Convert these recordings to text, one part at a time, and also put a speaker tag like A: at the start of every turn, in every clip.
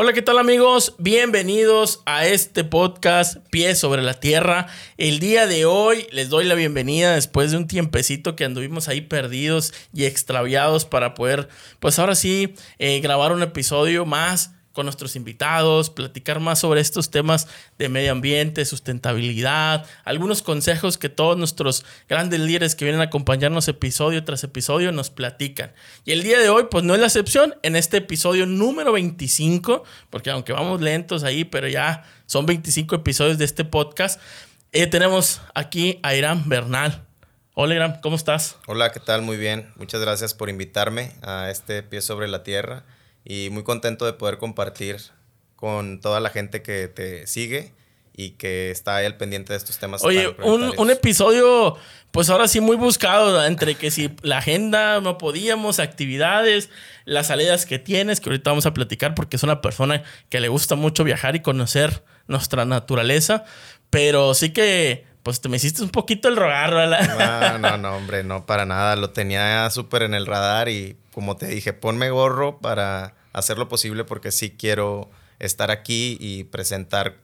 A: Hola, ¿qué tal amigos? Bienvenidos a este podcast Pies sobre la Tierra. El día de hoy les doy la bienvenida después de un tiempecito que anduvimos ahí perdidos y extraviados para poder, pues ahora sí, eh, grabar un episodio más con nuestros invitados, platicar más sobre estos temas de medio ambiente, sustentabilidad, algunos consejos que todos nuestros grandes líderes que vienen a acompañarnos episodio tras episodio nos platican. Y el día de hoy, pues no es la excepción, en este episodio número 25, porque aunque vamos lentos ahí, pero ya son 25 episodios de este podcast, eh, tenemos aquí a Irán Bernal. Hola Irán, ¿cómo estás?
B: Hola, ¿qué tal? Muy bien. Muchas gracias por invitarme a este Pie sobre la Tierra y muy contento de poder compartir con toda la gente que te sigue y que está ahí al pendiente de estos temas.
A: Oye, un, un, episodio, pues ahora sí muy buscado, entre que si la agenda no podíamos, actividades, las salidas que tienes, que ahorita vamos a platicar porque es una persona que le gusta mucho viajar y conocer nuestra naturaleza, pero sí que pues te me hiciste un poquito el rogar,
B: ¿verdad? No, no, no, hombre, no para nada. Lo tenía súper en el radar y como te dije, ponme gorro para hacer lo posible porque sí quiero estar aquí y presentar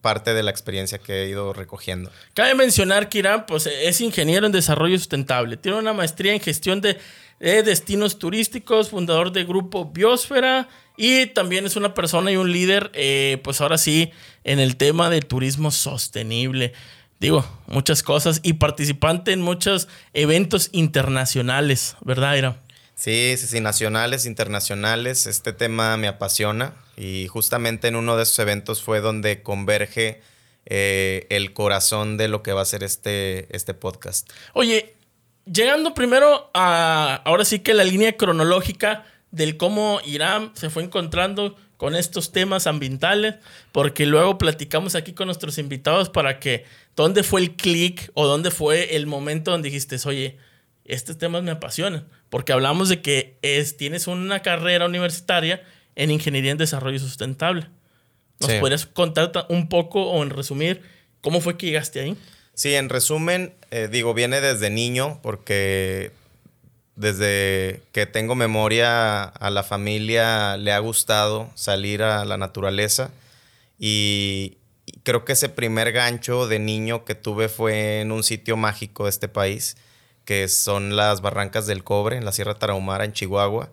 B: parte de la experiencia que he ido recogiendo.
A: Cabe mencionar que Irán pues, es ingeniero en desarrollo sustentable, tiene una maestría en gestión de, destinos turísticos, fundador de grupo Biosfera y también es una persona y un líder, eh, pues ahora sí, en el tema de turismo sostenible. Digo, muchas cosas y participante en muchos eventos internacionales, ¿verdad, Irán?
B: Sí, sí, sí, nacionales, internacionales. Este tema me apasiona y justamente en uno de esos eventos fue donde converge eh, el corazón de lo que va a ser este, este podcast.
A: Oye, llegando primero a, ahora sí que la línea cronológica del cómo Irán se fue encontrando con estos temas ambientales, porque luego platicamos aquí con nuestros invitados para que, ¿dónde fue el clic o dónde fue el momento donde dijiste, oye, estos temas me apasionan? porque hablamos de que es, tienes una carrera universitaria en Ingeniería en Desarrollo Sustentable. ¿Nos podrías contar un poco o en resumir cómo fue que llegaste ahí?
B: Sí, en resumen, eh, digo, viene desde niño porque desde que tengo memoria a la familia le ha gustado salir a la naturaleza y creo que ese primer gancho de niño que tuve fue en un sitio mágico de este país que son las Barrancas del Cobre en la Sierra Tarahumara, en Chihuahua,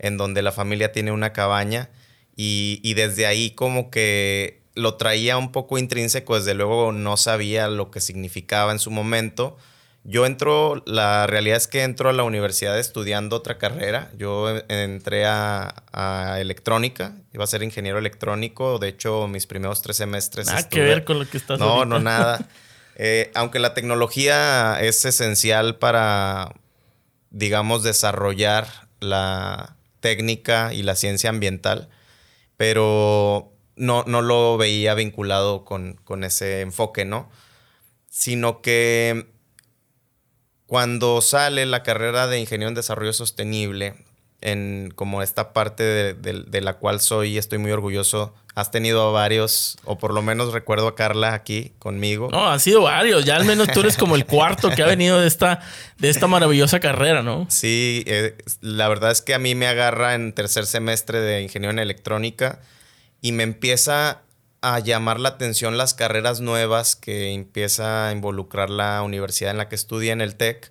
B: en donde la familia tiene una cabaña y, desde ahí como que lo traía un poco intrínseco, desde luego no sabía lo que significaba en su momento. Yo entro, la realidad es que entro a la universidad estudiando otra carrera. Yo entré a, electrónica, iba a ser ingeniero electrónico. De hecho, mis primeros tres semestres.
A: Nada que ver con lo que estás
B: No, no, nada. Eh, aunque la tecnología es esencial para, digamos, desarrollar la técnica y la ciencia ambiental, pero no, no lo veía vinculado con, con ese enfoque, ¿no? Sino que cuando sale la carrera de Ingeniero en Desarrollo Sostenible, en como esta parte de, la cual soy y estoy muy orgulloso. Has tenido varios, o por lo menos recuerdo a Carla aquí conmigo.
A: No, han sido varios. Ya al menos tú eres como el cuarto que ha venido de esta, de esta maravillosa carrera, ¿no?
B: Sí, eh, la verdad es que a mí me agarra en tercer semestre de ingeniería en electrónica y me empieza a llamar la atención las carreras nuevas que empieza a involucrar la universidad en la que estudia en el TEC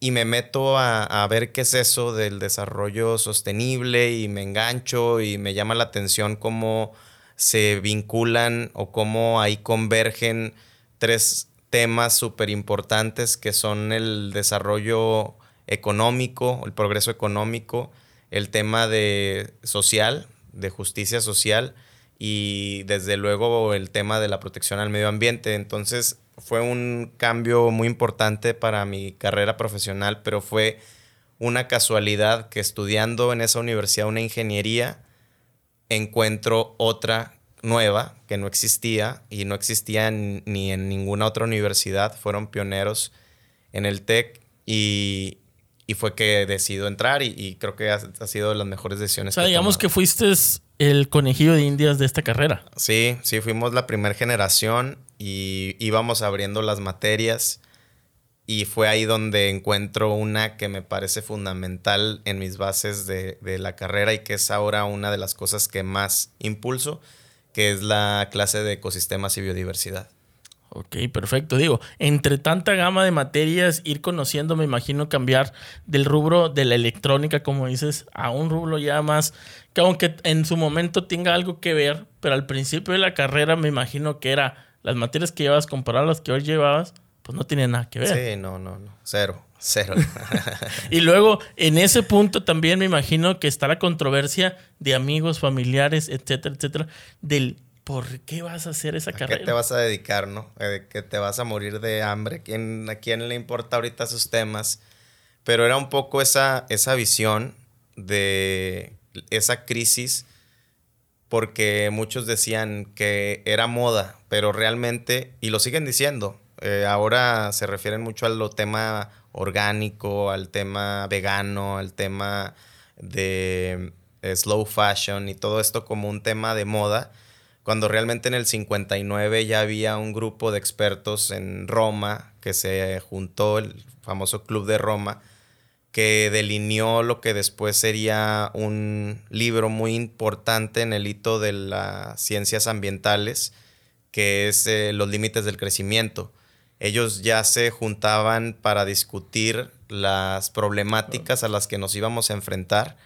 B: y me meto a, ver qué es eso del desarrollo sostenible y me engancho y me llama la atención cómo se vinculan o cómo ahí convergen tres temas súper importantes que son el desarrollo económico, el progreso económico, el tema de social, de justicia social y desde luego el tema de la protección al medio ambiente. Entonces fue un cambio muy importante para mi carrera profesional, pero fue una casualidad que estudiando en esa universidad una ingeniería encuentro otra nueva que no existía y no existía ni en ninguna otra universidad. Fueron pioneros en el TEC y, fue que decido entrar y, creo que ha, sido de las mejores decisiones.
A: O sea, digamos que fuiste el conejillo de indias de esta carrera.
B: Sí, sí, fuimos la primera generación y íbamos abriendo las materias y fue ahí donde encuentro una que me parece fundamental en mis bases de, de, la carrera y que es ahora una de las cosas que más impulso, que es la clase de ecosistemas y biodiversidad.
A: Ok, perfecto. Digo, entre tanta gama de materias, ir conociendo, me imagino cambiar del rubro de la electrónica, como dices, a un rubro ya más, que aunque en su momento tenga algo que ver, pero al principio de la carrera me imagino que era las materias que llevabas comparado a las que hoy llevabas, pues no tiene nada que ver.
B: Sí, no, no, no. Cero, cero.
A: y luego, en ese punto también me imagino que está la controversia de amigos, familiares, etcétera, etcétera, del ¿por qué vas a hacer esa carrera?
B: qué te vas a dedicar, no? Eh, que te vas a morir de hambre. ¿Quién, ¿A quién le importa ahorita esos temas? Pero era un poco esa, esa visión de esa crisis, porque muchos decían que era moda, pero realmente, y lo siguen diciendo, eh, ahora se refieren mucho al tema orgánico, al tema vegano, al tema de eh, slow fashion y todo esto como un tema de moda cuando realmente en el 59 ya había un grupo de expertos en Roma que se juntó, el famoso Club de Roma, que delineó lo que después sería un libro muy importante en el hito de las ciencias ambientales, que es eh, Los Límites del Crecimiento. Ellos ya se juntaban para discutir las problemáticas a las que nos íbamos a enfrentar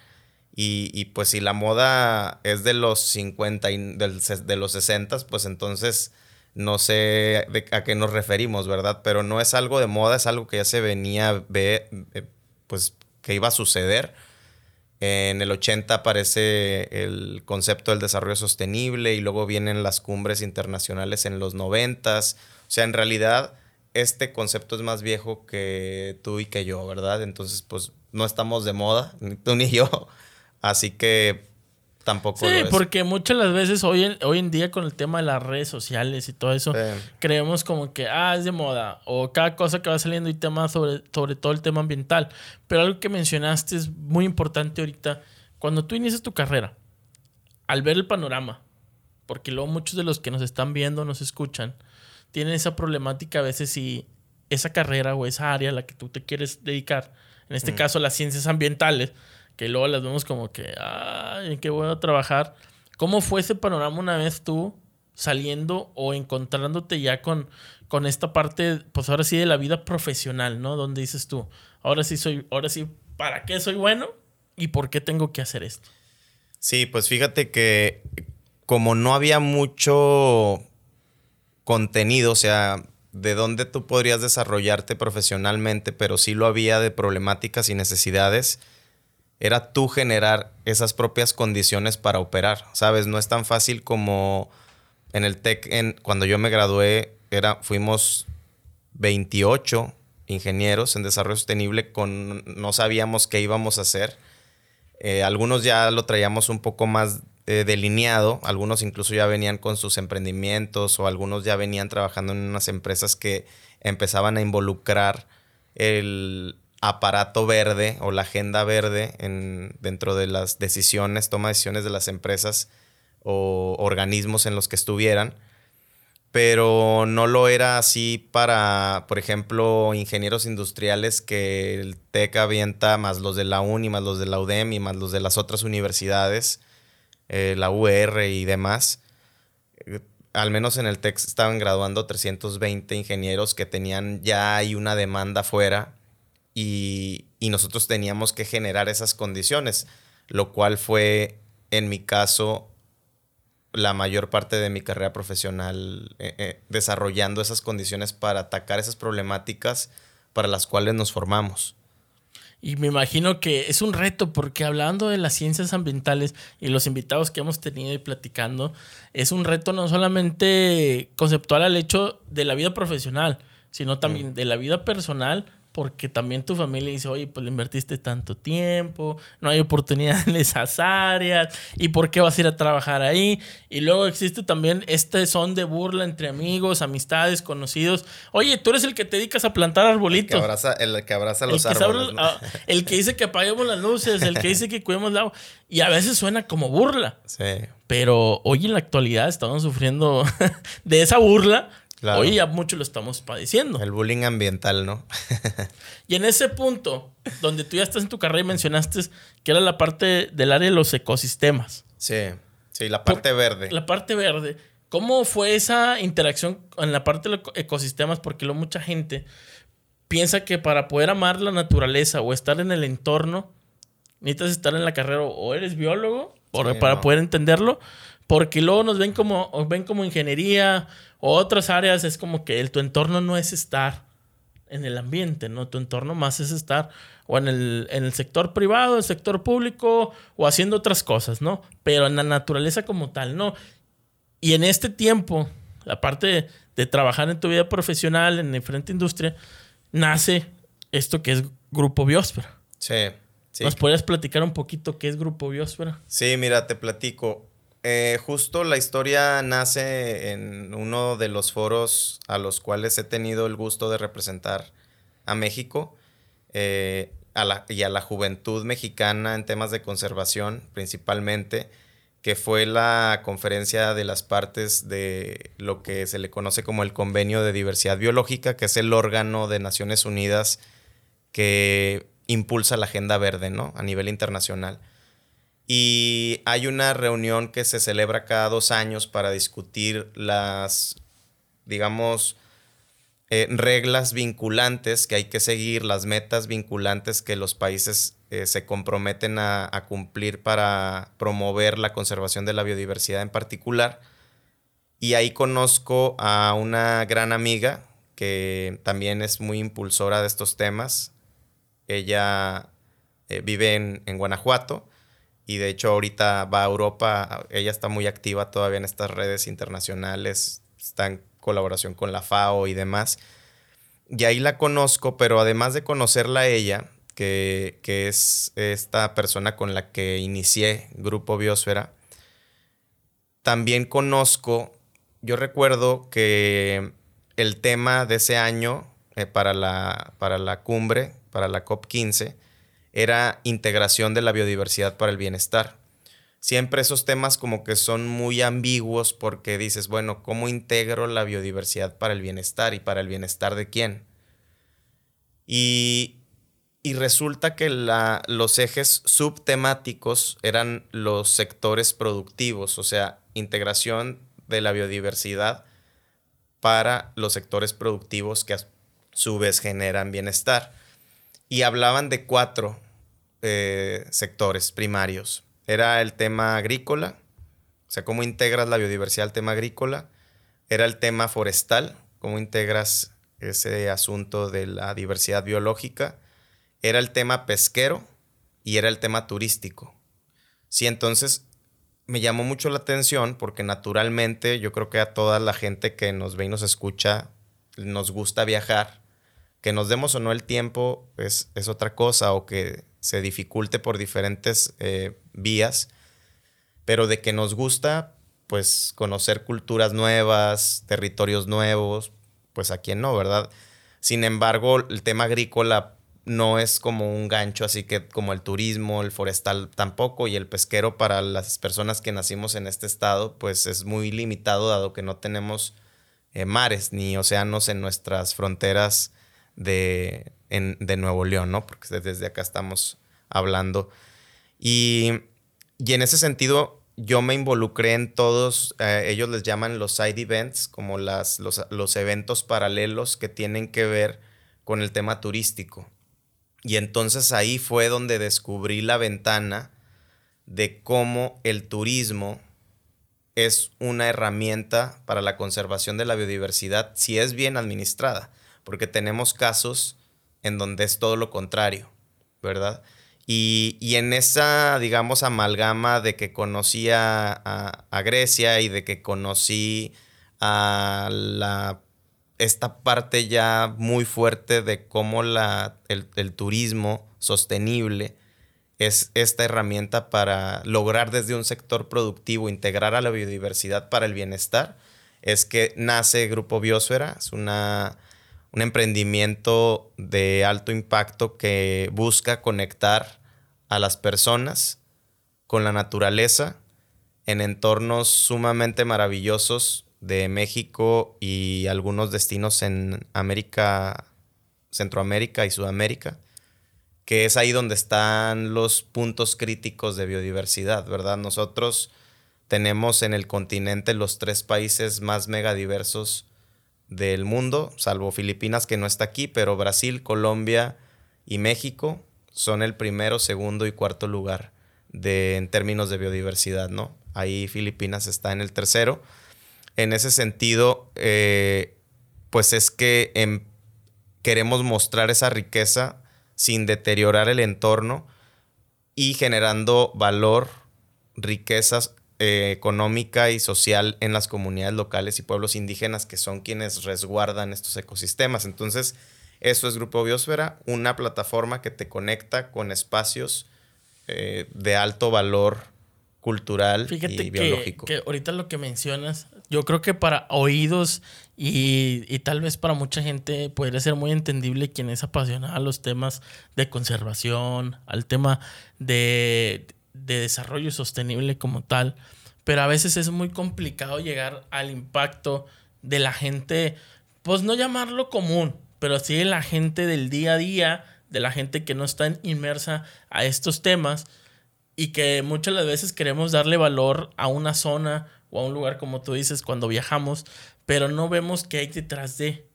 B: y, pues si la moda es de los 50 y de los 60, pues entonces no sé a qué nos referimos, ¿verdad? Pero no es algo de moda, es algo que ya se venía, ve, eh, pues que iba a suceder. En el 80 aparece el concepto del desarrollo sostenible y luego vienen las cumbres internacionales en los 90. O sea, en realidad este concepto es más viejo que tú y que yo, ¿verdad? Entonces, pues no estamos de moda, ni tú ni yo. Así que tampoco.
A: Sí, porque muchas las veces hoy en, hoy en día con el tema de las redes sociales y todo eso, creemos como que, ah, es de moda, o cada cosa que va saliendo y tema sobre, sobre todo el tema ambiental. Pero algo que mencionaste es muy importante ahorita, cuando tú inicias tu carrera, al ver el panorama, porque luego muchos de los que nos están viendo, nos escuchan, tienen esa problemática a veces si esa carrera o esa área a la que tú te quieres dedicar, en este caso las ciencias ambientales, que luego las vemos como que, ay, qué bueno trabajar. ¿Cómo fue ese panorama una vez tú saliendo o encontrándote ya con, con esta parte, pues ahora sí, de la vida profesional, ¿no? Donde dices tú, ahora sí soy, ahora sí, ¿para qué soy bueno? ¿Y por qué tengo que hacer esto?
B: Sí, pues fíjate que como no había mucho contenido, o sea, de dónde tú podrías desarrollarte profesionalmente, pero sí lo había de problemáticas y necesidades era tú generar esas propias condiciones para operar, ¿sabes? No es tan fácil como en el TEC, cuando yo me gradué, era, fuimos 28 ingenieros en desarrollo sostenible, con, no sabíamos qué íbamos a hacer. Eh, algunos ya lo traíamos un poco más eh, delineado, algunos incluso ya venían con sus emprendimientos o algunos ya venían trabajando en unas empresas que empezaban a involucrar el, aparato verde o la agenda verde en, dentro de las decisiones, toma decisiones de las empresas o organismos en los que estuvieran, pero no lo era así para, por ejemplo, ingenieros industriales que el TEC avienta, más los de la UNI, más los de la UDEM y más los de las otras universidades, eh, la UR y demás. Al menos en el TEC estaban graduando 320 ingenieros que tenían ya hay una demanda fuera y, nosotros teníamos que generar esas condiciones, lo cual fue, en mi caso, la mayor parte de mi carrera profesional eh, eh, desarrollando esas condiciones para atacar esas problemáticas para las cuales nos formamos.
A: Y me imagino que es un reto porque hablando de las ciencias ambientales y los invitados que hemos tenido y platicando, es un reto no solamente conceptual al hecho de la vida profesional, sino también mm. de la vida personal porque también tu familia dice, oye, pues le invertiste tanto tiempo, no hay oportunidad en esas áreas, ¿y por qué vas a ir a trabajar ahí? Y luego existe también este son de burla entre amigos, amistades, conocidos. Oye, tú eres el que te dedicas a plantar arbolitos.
B: El que abraza, el que abraza los árboles.
A: Ah, el que dice que apaguemos las luces, el que dice que cuidemos el agua. Y a veces suena como burla.
B: Sí.
A: Pero hoy en la actualidad estamos sufriendo de esa burla Hoy ya mucho lo estamos padeciendo.
B: El bullying ambiental, ¿no?
A: y en ese punto, donde tú ya estás en tu carrera y mencionaste que era la parte del área de los ecosistemas.
B: Sí, sí, la parte verde.
A: La parte verde. ¿Cómo fue esa interacción en la parte de los ecosistemas? Porque lo, mucha gente piensa que para poder amar la naturaleza o estar en el entorno, necesitas estar en la carrera o eres biólogo para poder entenderlo, porque luego nos ven como, ven como ingeniería o otras áreas, es como que el, tu entorno no es estar en el ambiente, ¿no? Tu entorno más es estar o en el, en el sector privado, en el sector público o haciendo otras cosas, ¿no? Pero en la naturaleza como tal, ¿no? Y en este tiempo, la parte de, trabajar en tu vida profesional, en diferente industria, nace esto que es Grupo Biosfera.
B: Sí, sí.
A: ¿Nos podrías platicar un poquito qué es Grupo Biosfera?
B: Sí, mira, te platico. Eh, justo la historia nace en uno de los foros a los cuales he tenido el gusto de representar a México eh, y a la juventud mexicana en temas de conservación principalmente, que fue la conferencia de las partes de lo que se le conoce como el Convenio de Diversidad Biológica, que es el órgano de Naciones Unidas que impulsa la agenda verde ¿no? a nivel internacional. Y hay una reunión que se celebra cada dos años para discutir las, digamos, eh, reglas vinculantes que hay que seguir, las metas vinculantes que los países eh, se comprometen a, cumplir para promover la conservación de la biodiversidad en particular. Y ahí conozco a una gran amiga que también es muy impulsora de estos temas. Ella eh, vive en, en Guanajuato y de hecho ahorita va a Europa, ella está muy activa todavía en estas redes internacionales, está en colaboración con la FAO y demás. Y ahí la conozco, pero además de conocerla a ella, que, que es esta persona con la que inicié Grupo Biosfera, también conozco, yo recuerdo que el tema de ese año eh, para, la, para la cumbre, para la COP15, era integración de la biodiversidad para el bienestar. Siempre esos temas como que son muy ambiguos porque dices, bueno, ¿cómo integro la biodiversidad para el bienestar y para el bienestar de quién? Y, y resulta que la, los ejes subtemáticos eran los sectores productivos, o sea, integración de la biodiversidad para los sectores productivos que a su vez generan bienestar. Y hablaban de cuatro eh, sectores primarios. Era el tema agrícola, o sea, cómo integras la biodiversidad al tema agrícola. Era el tema forestal, cómo integras ese asunto de la diversidad biológica. Era el tema pesquero y era el tema turístico. Sí, entonces me llamó mucho la atención porque naturalmente yo creo que a toda la gente que nos ve y nos escucha nos gusta viajar. Que nos demos o no el tiempo es, es otra cosa o que se dificulte por diferentes eh, vías, pero de que nos gusta, pues conocer culturas nuevas, territorios nuevos, pues a quién no, ¿verdad? Sin embargo, el tema agrícola no es como un gancho, así que como el turismo, el forestal tampoco, y el pesquero para las personas que nacimos en este estado, pues es muy limitado dado que no tenemos eh, mares ni océanos en nuestras fronteras de, de Nuevo León, ¿no? Porque desde acá estamos hablando. Y, en ese sentido, yo me involucré en todos, eh, ellos les llaman los side events, como las, los, los eventos paralelos que tienen que ver con el tema turístico. Y entonces ahí fue donde descubrí la ventana de cómo el turismo es una herramienta para la conservación de la biodiversidad si es bien administrada, porque tenemos casos en donde es todo lo contrario, ¿verdad? Y, en esa, digamos, amalgama de que conocí a, Grecia y de que conocí a la, esta parte ya muy fuerte de cómo la, el turismo sostenible es esta herramienta para lograr desde un sector productivo integrar a la biodiversidad para el bienestar, es que nace Grupo Biosfera, es una un emprendimiento de alto impacto que busca conectar a las personas con la naturaleza en entornos sumamente maravillosos de México y algunos destinos en América, Centroamérica y Sudamérica, que es ahí donde están los puntos críticos de biodiversidad, ¿verdad? Nosotros tenemos en el continente los tres países más megadiversos del mundo, salvo Filipinas que no está aquí, pero Brasil, Colombia y México son el primero, segundo y cuarto lugar de, en términos de biodiversidad, ¿no? Ahí Filipinas está en el tercero. En ese sentido, eh, pues es que em, queremos mostrar esa riqueza sin deteriorar el entorno y generando valor, riquezas eh, económica y social en las comunidades locales y pueblos indígenas que son quienes resguardan estos ecosistemas. Entonces, eso es Grupo Biosfera, una plataforma que te conecta con espacios eh, de alto valor cultural y biológico.
A: Que, ahorita lo que mencionas, yo creo que para oídos y, y, tal vez para mucha gente podría ser muy entendible quien es apasionado a los temas de conservación, al tema de, de desarrollo sostenible como tal, pero a veces es muy complicado llegar al impacto de la gente, pues no llamarlo común, pero sí de la gente del día a día, de la gente que no está inmersa a estos temas y que muchas las veces queremos darle valor a una zona o a un lugar, como tú dices, cuando viajamos, pero no vemos qué hay detrás de.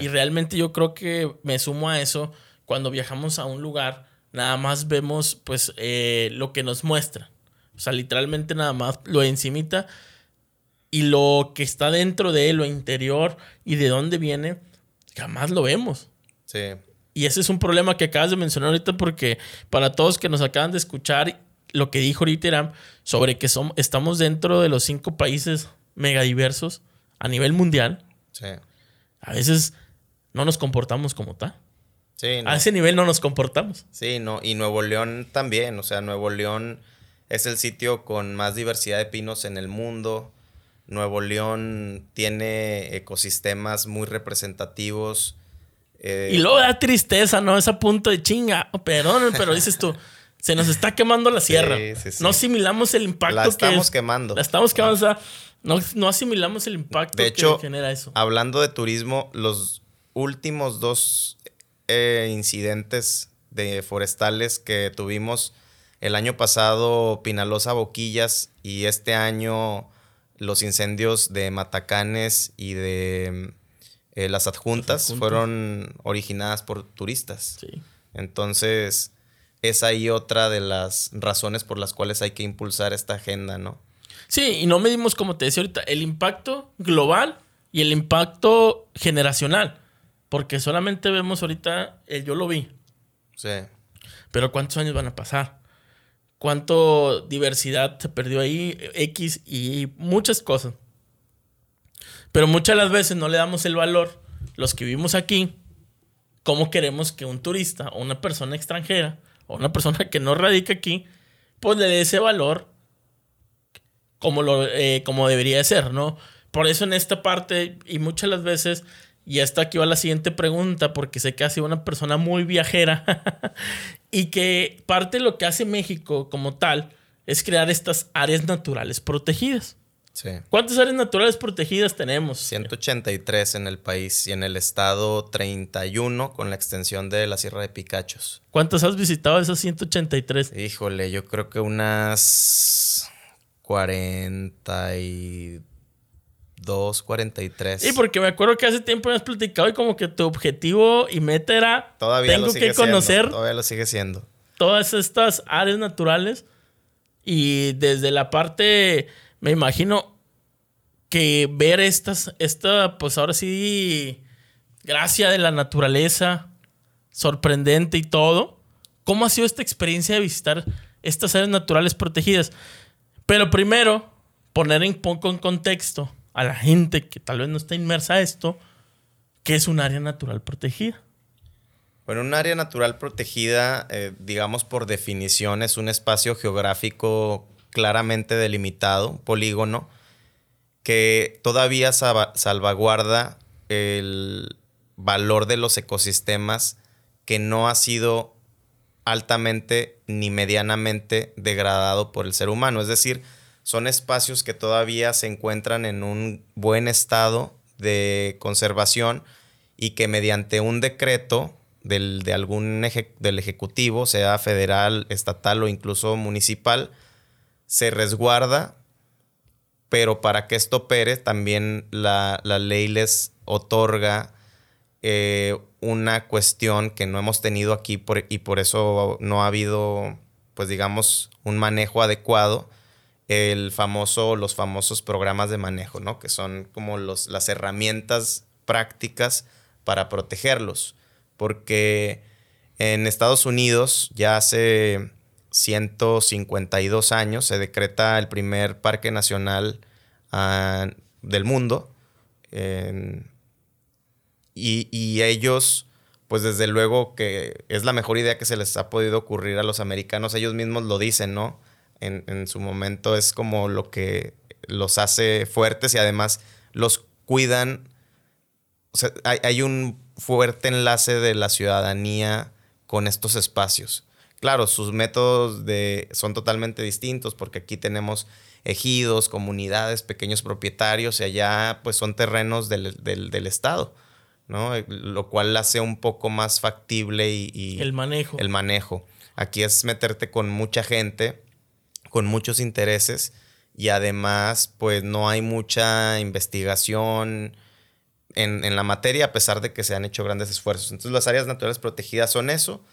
A: Y realmente yo creo que me sumo a eso cuando viajamos a un lugar nada más vemos pues eh, lo que nos muestra. O sea, literalmente nada más lo encimita y lo que está dentro de él, lo interior y de dónde viene, jamás lo vemos.
B: Sí.
A: Y ese es un problema que acabas de mencionar ahorita porque para todos que nos acaban de escuchar, lo que dijo ahorita sobre que somos, estamos dentro de los cinco países megadiversos a nivel mundial.
B: Sí.
A: A veces no nos comportamos como tal.
B: Sí,
A: A ese nivel no nos comportamos.
B: Sí, no. Y Nuevo León también. O sea, Nuevo León es el sitio con más diversidad de pinos en el mundo. Nuevo León tiene ecosistemas muy representativos.
A: Eh, y luego da tristeza, ¿no? Ese punto de chinga. Perdón, pero dices tú, se nos está quemando la sierra. No asimilamos el impacto
B: la estamos quemando.
A: La estamos quemando. O sea, no, asimilamos el impacto
B: de hecho,
A: que genera eso.
B: Hablando de turismo, los últimos dos eh, incidentes de forestales que tuvimos el año pasado, Pinalosa Boquillas, y este año los incendios de Matacanes y de eh, las adjuntas fueron originadas por turistas. Entonces, es ahí otra de las razones por las cuales hay que impulsar esta agenda, ¿no?
A: Sí, y no medimos, como te decía ahorita, el impacto global y el impacto generacional. Porque solamente vemos ahorita el yo lo vi.
B: Sí.
A: Pero ¿cuántos años van a pasar? ¿Cuánto diversidad se perdió ahí? X y muchas cosas. Pero muchas de las veces no le damos el valor, los que vivimos aquí, cómo queremos que un turista o una persona extranjera o una persona que no radica aquí, pues le dé ese valor como, lo, eh, como debería ser, ¿no? Por eso en esta parte, y muchas de las veces y hasta aquí va la siguiente pregunta, porque sé que ha sido una persona muy viajera y que parte de lo que hace México como tal es crear estas áreas naturales protegidas.
B: Sí.
A: ¿Cuántas áreas naturales protegidas tenemos?
B: 183 en el país y en el estado 31 con la extensión de la Sierra de Picachos.
A: ¿Cuántas has visitado de esas 183?
B: Híjole, yo creo que unas 42 2.43.
A: Sí, porque me acuerdo que hace tiempo me has platicado y como que tu objetivo y meta era
B: todavía
A: tengo que conocer
B: todavía lo sigue siendo.
A: Todas estas áreas naturales y desde la parte me imagino que ver estas esta pues ahora sí gracia de la naturaleza sorprendente y todo. ¿Cómo ha sido esta experiencia de visitar estas áreas naturales protegidas? Pero primero poner un poco en contexto a la gente que tal vez no está inmersa a esto, ¿qué es un área natural protegida?
B: Bueno, un área natural protegida, eh, digamos por definición, es un espacio geográfico claramente delimitado, polígono, que todavía salvaguarda el valor de los ecosistemas que no ha sido altamente ni medianamente degradado por el ser humano. Es decir, son espacios que todavía se encuentran en un buen estado de conservación y que mediante un decreto del, de algún del ejecutivo, sea federal, estatal o incluso municipal, se resguarda, pero para que esto opere también la, ley les otorga eh, una cuestión que no hemos tenido aquí y por eso no ha habido, pues digamos, un manejo adecuado, el famoso, los famosos programas de manejo, ¿no? Que son como los, las herramientas prácticas para protegerlos. Porque en Estados Unidos ya hace 152 años se decreta el primer parque nacional ah, del mundo. y, y, ellos, pues desde luego que es la mejor idea que se les ha podido ocurrir a los americanos. Ellos mismos lo dicen, ¿no? En, en su momento es como lo que los hace fuertes y además los cuidan. O sea, hay, hay un fuerte enlace de la ciudadanía con estos espacios. Claro, sus métodos de, son totalmente distintos porque aquí tenemos ejidos, comunidades, pequeños propietarios y allá pues son terrenos del, Estado, ¿no? Lo cual hace un poco más factible y,
A: El manejo.
B: El manejo. Aquí es meterte con mucha gente, con muchos intereses y además pues no hay mucha investigación, en, la materia a pesar de que se han hecho grandes esfuerzos. Entonces las áreas naturales protegidas son eso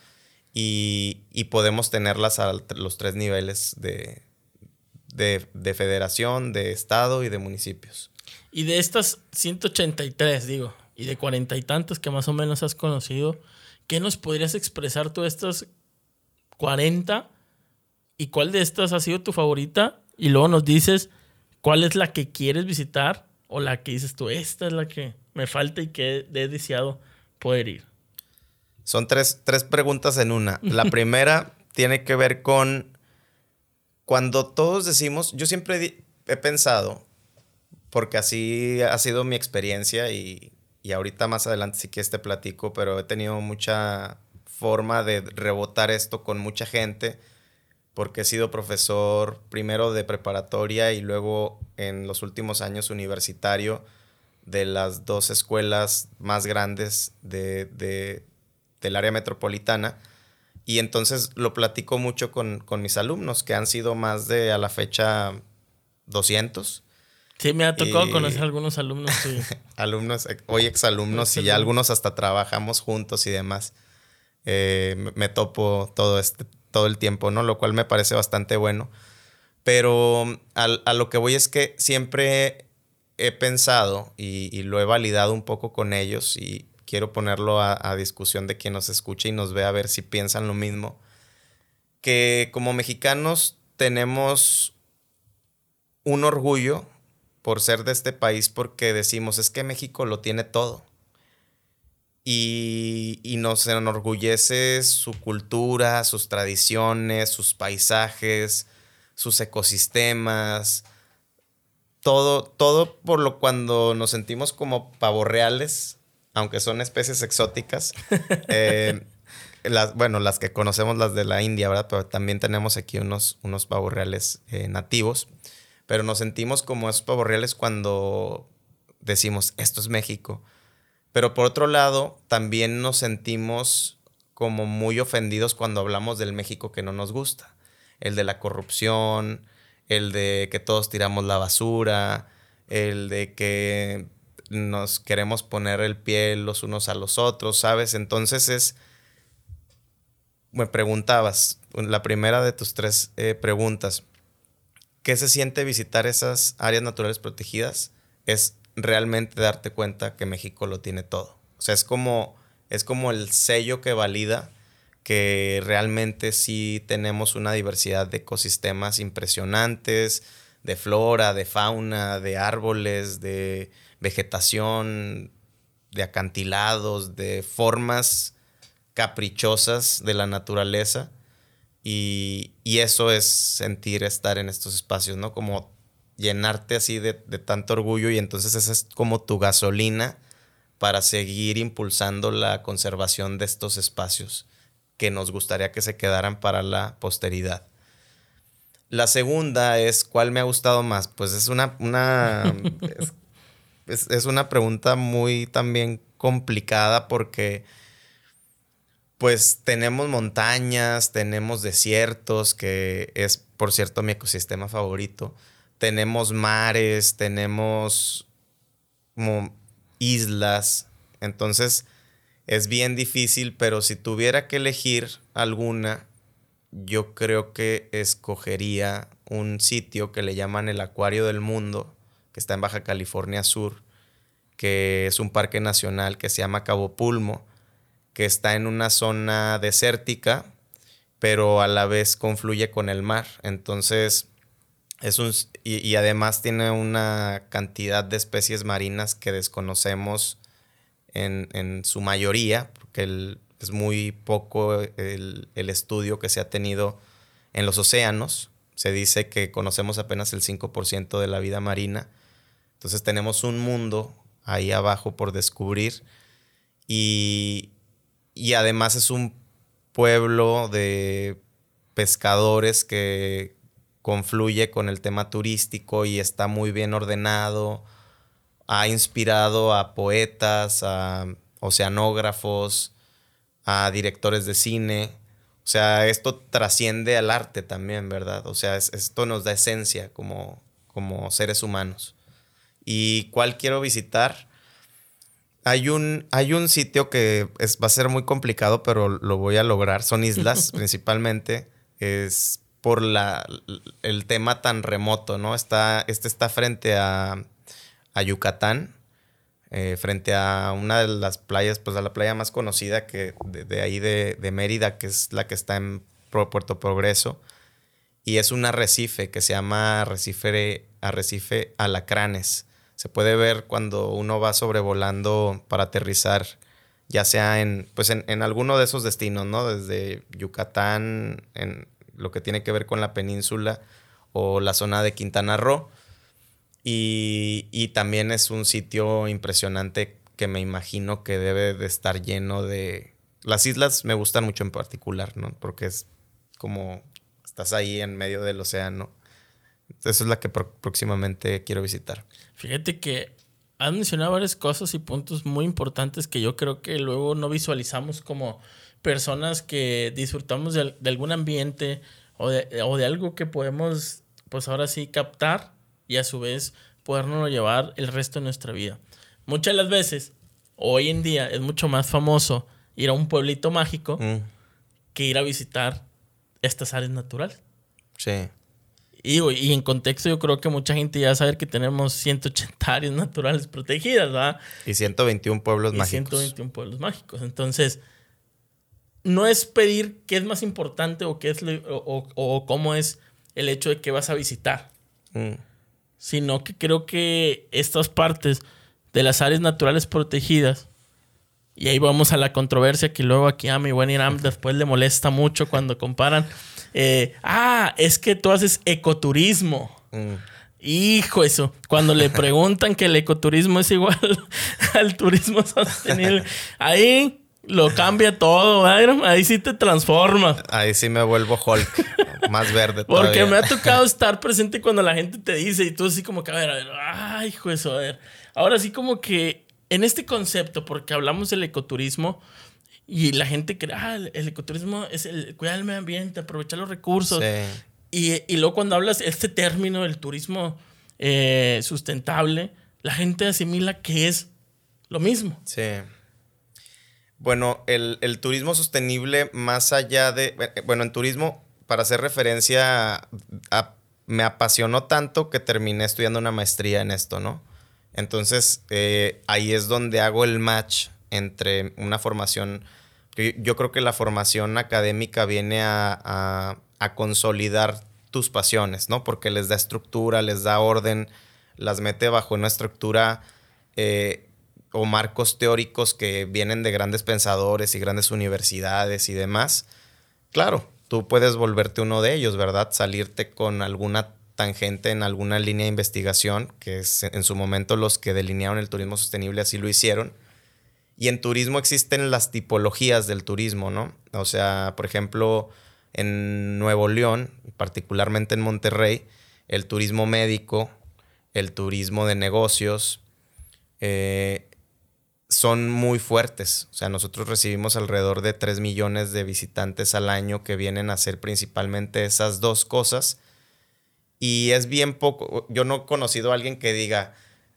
B: y, podemos tenerlas a los tres niveles de, de, federación, de estado y de municipios.
A: Y de estas 183, digo, y de cuarenta y tantos que más o menos has conocido, ¿qué nos podrías expresar tú de estas 40 y cuál de estas ha sido tu favorita? Y luego nos dices cuál es la que quieres visitar o la que dices tú, esta es la que me falta y que he deseado poder ir?
B: Son tres, tres preguntas en una. La primera tiene que ver con cuando todos decimos, yo siempre he pensado, porque así ha sido mi experiencia y, y ahorita más adelante sí que este platico, pero he tenido mucha forma de rebotar esto con mucha gente porque he sido profesor primero de preparatoria y luego en los últimos años universitario de las dos escuelas más grandes de, del área metropolitana. Y entonces lo platico mucho con, mis alumnos, que han sido más de a la fecha 200.
A: Sí, me ha tocado conocer algunos alumnos
B: alumnos, hoy exalumnos, y ya algunos hasta trabajamos juntos y demás. Eh, me topo todo, este, todo el tiempo, ¿no? Lo cual me parece bastante bueno. Pero a lo que voy es que siempre he pensado y, lo he validado un poco con ellos y quiero ponerlo a, discusión de quien nos escuche y nos vea a ver si piensan lo mismo, que como mexicanos tenemos un orgullo por ser de este país porque decimos es que México lo tiene todo. Y, y, nos enorgullece su cultura, sus tradiciones, sus paisajes, sus ecosistemas, todo, todo por lo cuando nos sentimos como pavorreales, aunque son especies exóticas. Eh, las, bueno, las que conocemos, las de la India, ¿verdad? Pero también tenemos aquí unos, unos pavorreales eh, nativos. Pero nos sentimos como esos pavorreales cuando decimos, esto es México. Pero por otro lado, también nos sentimos como muy ofendidos cuando hablamos del México que no nos gusta. El de la corrupción, el de que todos tiramos la basura, el de que nos queremos poner el pie los unos a los otros, ¿sabes? Entonces es, me preguntabas, la primera de tus tres eh, preguntas, ¿qué se siente visitar esas áreas naturales protegidas? Es realmente darte cuenta que México lo tiene todo. O sea, es como, es como el sello que valida que realmente sí tenemos una diversidad de ecosistemas impresionantes, de flora, de fauna, de árboles, de vegetación, de acantilados, de formas caprichosas de la naturaleza. Y, eso es sentir estar en estos espacios, ¿no? Como llenarte así de, de tanto orgullo y entonces esa es como tu gasolina para seguir impulsando la conservación de estos espacios que nos gustaría que se quedaran para la posteridad. La segunda es, ¿cuál me ha gustado más? Pues es una, una es, una pregunta muy también complicada porque pues tenemos montañas, tenemos desiertos, que es, por cierto, mi ecosistema favorito. Tenemos mares, tenemos islas. Entonces, es bien difícil, pero si tuviera que elegir alguna, yo creo que escogería un sitio que le llaman el Acuario del Mundo, que está en Baja California Sur, que es un parque nacional que se llama Cabo Pulmo, que está en una zona desértica, pero a la vez confluye con el mar. Entonces, es un, y, además tiene una cantidad de especies marinas que desconocemos en, su mayoría, porque es muy poco el, el, estudio que se ha tenido en los océanos. Se dice que conocemos apenas el 5% de la vida marina. Entonces tenemos un mundo ahí abajo por descubrir. Y, y además es un pueblo de pescadores que confluye con el tema turístico y está muy bien ordenado. Ha inspirado a poetas, a oceanógrafos, a directores de cine. O sea, esto trasciende al arte también, ¿verdad? O sea, esto nos da esencia como, como seres humanos. ¿Y cuál quiero visitar? Hay un, hay un sitio que es, va a ser muy complicado, pero lo voy a lograr. Son islas principalmente. Es por la, el tema tan remoto, ¿no? Está, este está frente a, a Yucatán, eh, frente a una de las playas, pues a la playa más conocida que de, ahí de, Mérida, que es la que está en Puerto Progreso. Y es un arrecife que se llama arrecife, arrecife Alacranes se puede ver cuando uno va sobrevolando para aterrizar, ya sea en, pues en, alguno de esos destinos, ¿no? Desde Yucatán, en lo que tiene que ver con la península o la zona de Quintana Roo. Y, también es un sitio impresionante que me imagino que debe de estar lleno de... Las islas me gustan mucho en particular, ¿no? Porque es como estás ahí en medio del océano esa es la que próximamente quiero visitar.
A: Fíjate que has mencionado varias cosas y puntos muy importantes que yo creo que luego no visualizamos como personas que disfrutamos de, algún ambiente o de, o de, algo que podemos, pues ahora sí, captar y a su vez podernos llevar el resto de nuestra vida. Muchas de las veces, hoy en día, es mucho más famoso ir a un pueblito mágico mm. que ir a visitar estas áreas naturales.
B: Sí.
A: Y, en contexto, yo creo que mucha gente ya sabe que tenemos 180 áreas naturales protegidas, ¿verdad?
B: Y 121 pueblos y mágicos.
A: 121 pueblos mágicos. Entonces, no es pedir qué es más importante o qué es o, cómo es el hecho de que vas a visitar, mm. sino que creo que estas partes de las áreas naturales protegidas, y ahí vamos a la controversia que luego aquí a mi buen Iram después le molesta mucho cuando comparan eh, ah, es que tú haces ecoturismo. Mm. Hijo, eso. Cuando le preguntan que el ecoturismo es igual al turismo sostenible, ahí lo cambia todo, Ahí sí te transforma.
B: Ahí sí me vuelvo Hulk, más verde.
A: Porque me ha tocado estar presente cuando la gente te dice y tú así como que, a ver, a ver, ay, hijo eso, a ver. Ahora sí como que en este concepto, porque hablamos del ecoturismo, y la gente cree, ah, el, ecoturismo es el cuidar el medio ambiente, aprovechar los recursos. Y, y, luego cuando hablas este término, el turismo eh, sustentable, la gente asimila que es lo mismo.
B: Sí. Bueno, el, turismo sostenible, más allá de. Eh, bueno, en turismo, para hacer referencia, me apasionó tanto que terminé estudiando una maestría en esto, ¿no? Entonces, eh, ahí es donde hago el match entre una formación yo creo que la formación académica viene a, consolidar tus pasiones, ¿no? Porque les da estructura, les da orden, las mete bajo una estructura eh, o marcos teóricos que vienen de grandes pensadores y grandes universidades y demás. Claro, tú puedes volverte uno de ellos, ¿verdad? Salirte con alguna tangente en alguna línea de investigación, que es en su momento los que delinearon el turismo sostenible así lo hicieron y en turismo existen las tipologías del turismo, ¿no? O sea, por ejemplo, en Nuevo León, particularmente en Monterrey, el turismo médico, el turismo de negocios, eh, son muy fuertes. O sea, nosotros recibimos alrededor de 3 millones de visitantes al año que vienen a hacer principalmente esas dos cosas. Y es bien poco. Yo no he conocido a alguien que diga,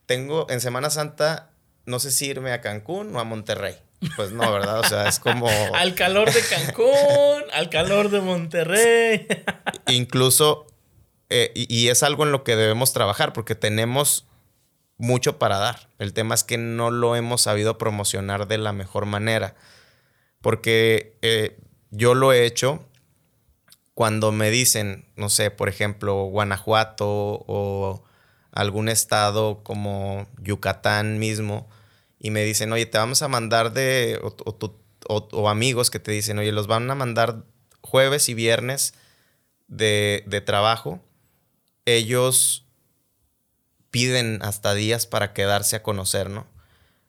B: tengo en Semana Santa, no sé si irme a Cancún o a Monterrey. Pues no, ¿verdad? O sea, es como...
A: al calor de Cancún, al calor de Monterrey.
B: Incluso, eh, y es algo en lo que debemos trabajar, porque tenemos mucho para dar. El tema es que no lo hemos sabido promocionar de la mejor manera. Porque eh, yo lo he hecho cuando me dicen, no sé, por ejemplo, Guanajuato o algún estado como Yucatán mismo, y me dicen, oye, te vamos a mandar de, o, amigos que te dicen, oye, los van a mandar jueves y viernes de, de trabajo. Ellos piden hasta días para quedarse a conocer, ¿no?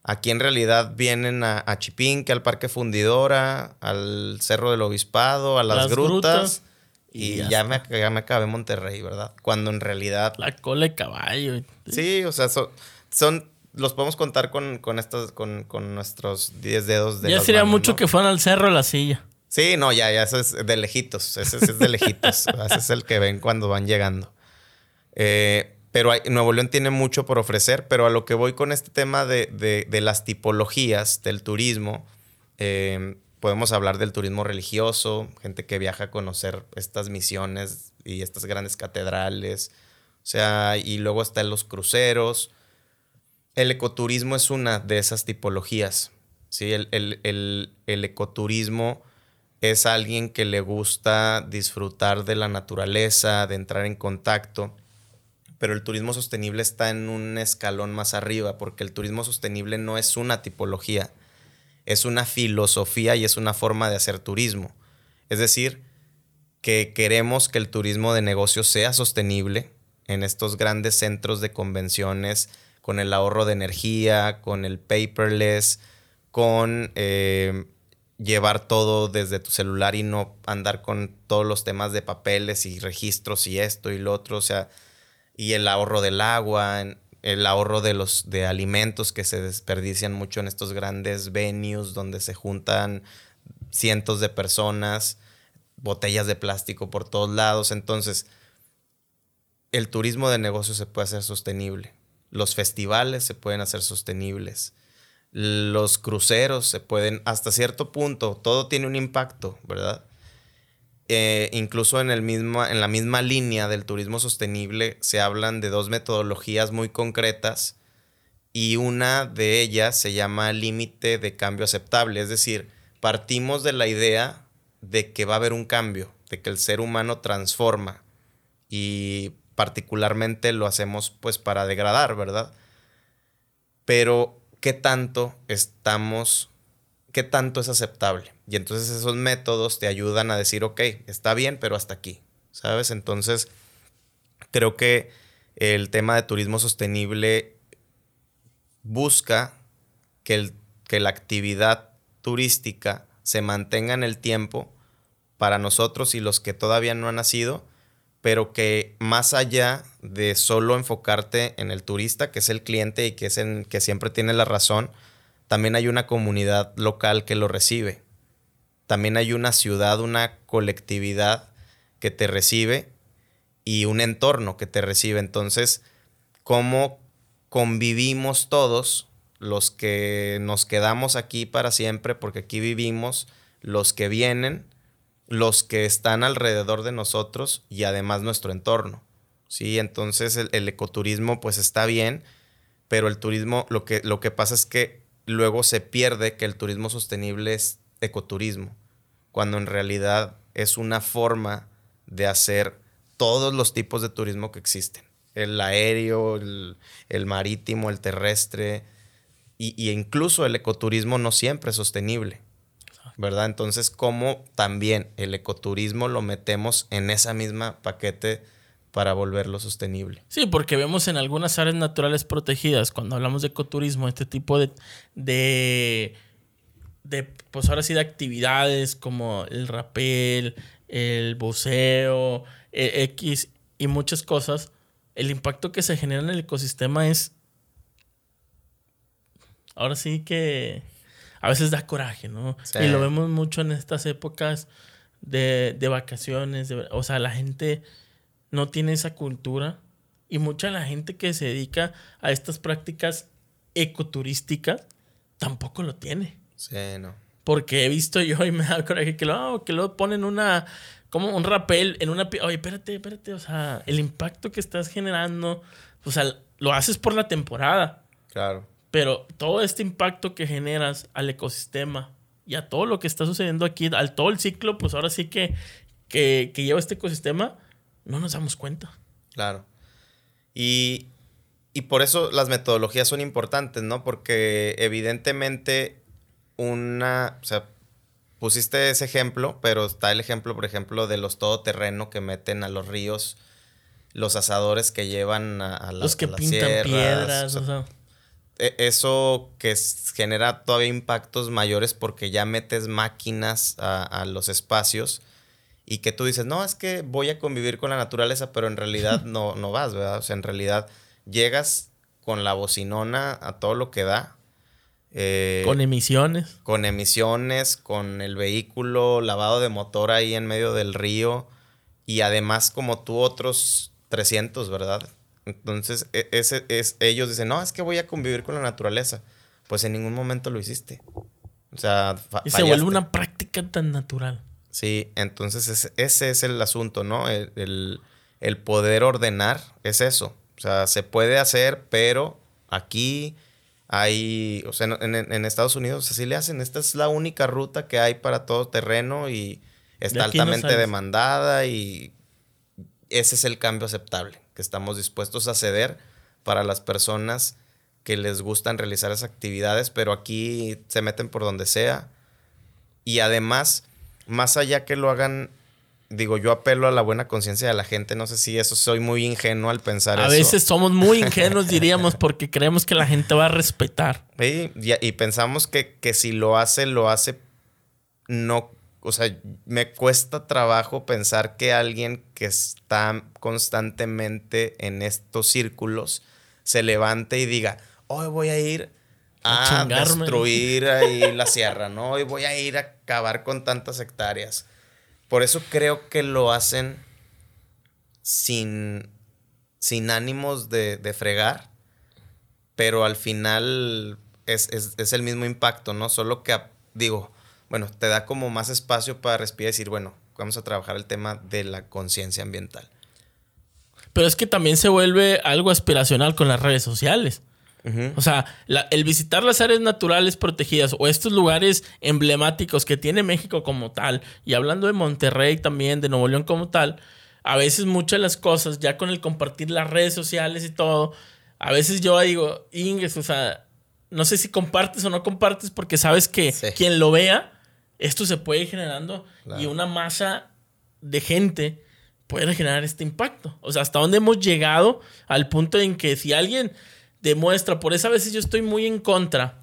B: Aquí en realidad vienen a, a Chipinque, al Parque Fundidora, al Cerro del Obispado, a las, grutas, Y, ya, me, ya, me, acabé Monterrey, ¿verdad? Cuando en realidad...
A: La cola de caballo.
B: Sí, o sea, son... los podemos contar con, con, estos, con, con nuestros 10 dedos
A: de Ya sería mucho que fueran al cerro de la silla.
B: Sí, no, ya, ya, eso es de lejitos. Ese, es de lejitos. ese es el que ven cuando van llegando. Eh, pero Nuevo León tiene mucho por ofrecer, pero a lo que voy con este tema de, las tipologías del turismo, em, podemos hablar del turismo religioso, gente que viaja a conocer estas misiones y estas grandes catedrales, o sea, y luego están los cruceros. El ecoturismo es una de esas tipologías, ¿sí? El, el ecoturismo es alguien que le gusta disfrutar de la naturaleza, de entrar en contacto pero el turismo sostenible está en un escalón más arriba, porque el turismo sostenible no es una tipología, es una filosofía y es una forma de hacer turismo. Es decir, que queremos que el turismo de negocios sea sostenible en estos grandes centros de convenciones, con el ahorro de energía, con el paperless, con eh, llevar todo desde tu celular y no andar con todos los temas de papeles y registros y esto y lo otro. O sea, y el ahorro del agua, el ahorro de los de alimentos que se desperdician mucho en estos grandes venues donde se juntan cientos de personas, botellas de plástico por todos lados. Entonces, el turismo de negocio se puede hacer sostenible. Los festivales se pueden hacer sostenibles. Los cruceros se pueden, hasta cierto punto, todo tiene un impacto, ¿verdad? Eh, incluso en, el mismo, en la misma línea del turismo sostenible se hablan de dos metodologías muy concretas y una de ellas se llama límite de cambio aceptable, es decir, partimos de la idea de que va a haber un cambio, de que el ser humano transforma y particularmente lo hacemos pues para degradar, ¿verdad? Pero ¿qué tanto estamos, qué tanto es aceptable? Y entonces esos métodos te ayudan a decir, ok, está bien, pero hasta aquí, ¿sabes? Entonces, creo que el tema de turismo sostenible busca que, el, que la actividad turística se mantenga en el tiempo para nosotros y los que todavía no han nacido, pero que más allá de solo enfocarte en el turista, que es el cliente y que es en que siempre tiene la razón, también hay una comunidad local que lo recibe también hay una ciudad, una colectividad que te recibe y un entorno que te recibe. Entonces, ¿cómo convivimos todos los que nos quedamos aquí para siempre, porque aquí vivimos, los que vienen, los que están alrededor de nosotros y además nuestro entorno? Sí, entonces el, ecoturismo pues está bien, pero el turismo, lo que, lo que pasa es que luego se pierde que el turismo sostenible es ecoturismo cuando en realidad es una forma de hacer todos los tipos de turismo que existen. El aéreo, el, marítimo, el terrestre, y, incluso el ecoturismo no siempre es sostenible. ¿Verdad? Entonces, ¿cómo también el ecoturismo lo metemos en esa misma paquete para volverlo sostenible?
A: Sí, porque vemos en algunas áreas naturales protegidas, cuando hablamos de ecoturismo, este tipo de de, pues ahora sí, de actividades como el rapel, el buceo, e- X y muchas cosas, el impacto que se genera en el ecosistema es... Ahora sí que a veces da coraje, ¿no?
B: Sí.
A: Y lo vemos mucho en estas épocas de, de vacaciones. de- o sea, la gente no tiene esa cultura y mucha de la gente que se dedica a estas prácticas ecoturísticas tampoco lo tiene.
B: Sí, no.
A: Porque he visto yo y me da coraje que lo, que lo ponen una, como un rapel en una... Oye, espérate, espérate, o sea, el impacto que estás generando, o sea, lo haces por la temporada,
B: Claro.
A: pero todo este impacto que generas al ecosistema y a todo lo que está sucediendo aquí, al todo el ciclo, pues ahora sí que, que, que lleva este ecosistema, no nos damos cuenta.
B: Claro. Y, y por eso las metodologías son importantes, ¿no? Porque evidentemente una, o sea, pusiste ese ejemplo, pero está el ejemplo, por ejemplo, de los todoterreno que meten a los ríos, los asadores que llevan a, a las
A: Los que
B: a las
A: pintan
B: sierras,
A: piedras,
B: o sea,
A: o sea,
B: e- eso que genera todavía impactos mayores porque ya metes máquinas a, a los espacios y que tú dices, no, es que voy a convivir con la naturaleza, pero en realidad no, no vas, ¿verdad? O sea, en realidad llegas con la bocinona a todo lo que da. eh,
A: con emisiones.
B: con emisiones, con el vehículo, lavado de motor ahí en medio del río y además como tú otros 300, ¿verdad? Entonces e- ese, es, ellos dicen, no, es que voy a convivir con la naturaleza. Pues en ningún momento lo hiciste. O sea,
A: Y se vuelve una práctica tan natural.
B: Sí, entonces ese, ese es el asunto, ¿no? El, el- el poder ordenar es eso. O sea, se puede hacer, pero aquí hay, o sea, en, en- en Estados Unidos así le hacen. Esta es la única ruta que hay para todo terreno y está
A: no
B: altamente demandada y ese es el cambio aceptable, que estamos dispuestos a ceder para las personas que les gustan realizar esas actividades, pero aquí se meten por donde sea. Y además, más allá que lo hagan, digo, yo apelo a la buena conciencia de la gente, no sé si eso soy muy ingenuo al pensar
A: A
B: eso.
A: veces somos muy ingenuos, diríamos, porque creemos que la gente va a respetar.
B: Sí, y, y pensamos que, que si lo hace, lo hace no, o sea, me cuesta trabajo pensar que alguien que está constantemente en estos círculos se levante y diga, hoy voy a ir
A: A
B: a,
A: chingarme".
B: destruir ahí la sierra, ¿no? Hoy voy a ir a acabar con tantas hectáreas. Por eso creo que lo hacen sin, sin ánimos de, de fregar, pero al final es, es- es el mismo impacto, ¿no? Solo que, digo, bueno, te da como más espacio para respirar y decir, bueno, vamos a trabajar el tema de la conciencia ambiental.
A: Pero es que también se vuelve algo aspiracional con las redes sociales. O sea, la- el visitar las áreas naturales protegidas o estos lugares emblemáticos que tiene México como tal, y hablando de Monterrey también, de Nuevo León como tal, a veces muchas de las cosas, ya con el compartir las redes sociales y todo, a veces yo digo, Inges, o sea, no sé si compartes o no compartes porque sabes que
B: Sí.
A: quien lo vea, esto se puede ir generando y una masa de gente puede generar este impacto. O sea, hasta dónde hemos llegado al punto en que si alguien demuestra, por eso a veces yo estoy muy en contra,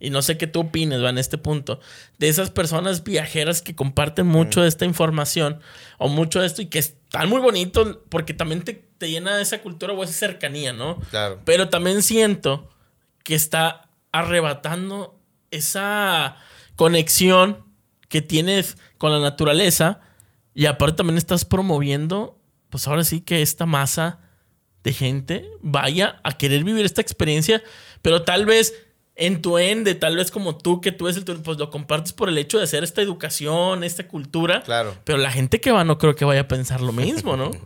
A: y no sé qué tú opines, va, en este punto, de esas personas viajeras que comparten mucho de esta información o mucho de esto y que están muy bonitos porque también te, te llena de esa cultura o esa cercanía, ¿no?
B: Claro.
A: Pero también siento que está arrebatando esa conexión que tienes con la naturaleza y aparte también estás promoviendo, pues ahora sí que esta masa de gente vaya a querer vivir esta experiencia, pero tal vez en tu ende, tal vez como tú, que tú eres el turismo, pues lo compartes por el hecho de hacer esta educación, esta cultura.
B: Claro.
A: Pero la gente que va no creo que vaya a pensar lo mismo, ¿no?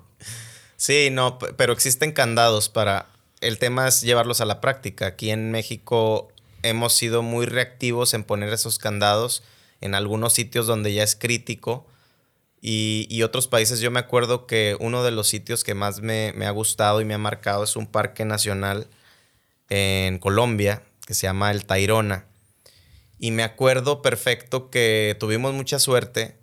B: Sí, no, pero existen candados para... El tema es llevarlos a la práctica. Aquí en México hemos sido muy reactivos en poner esos candados en algunos sitios donde ya es crítico. Y, otros países, yo me acuerdo que uno de los sitios que más me, me ha gustado y me ha marcado es un parque nacional en Colombia que se llama el Tairona. Y me acuerdo perfecto que tuvimos mucha suerte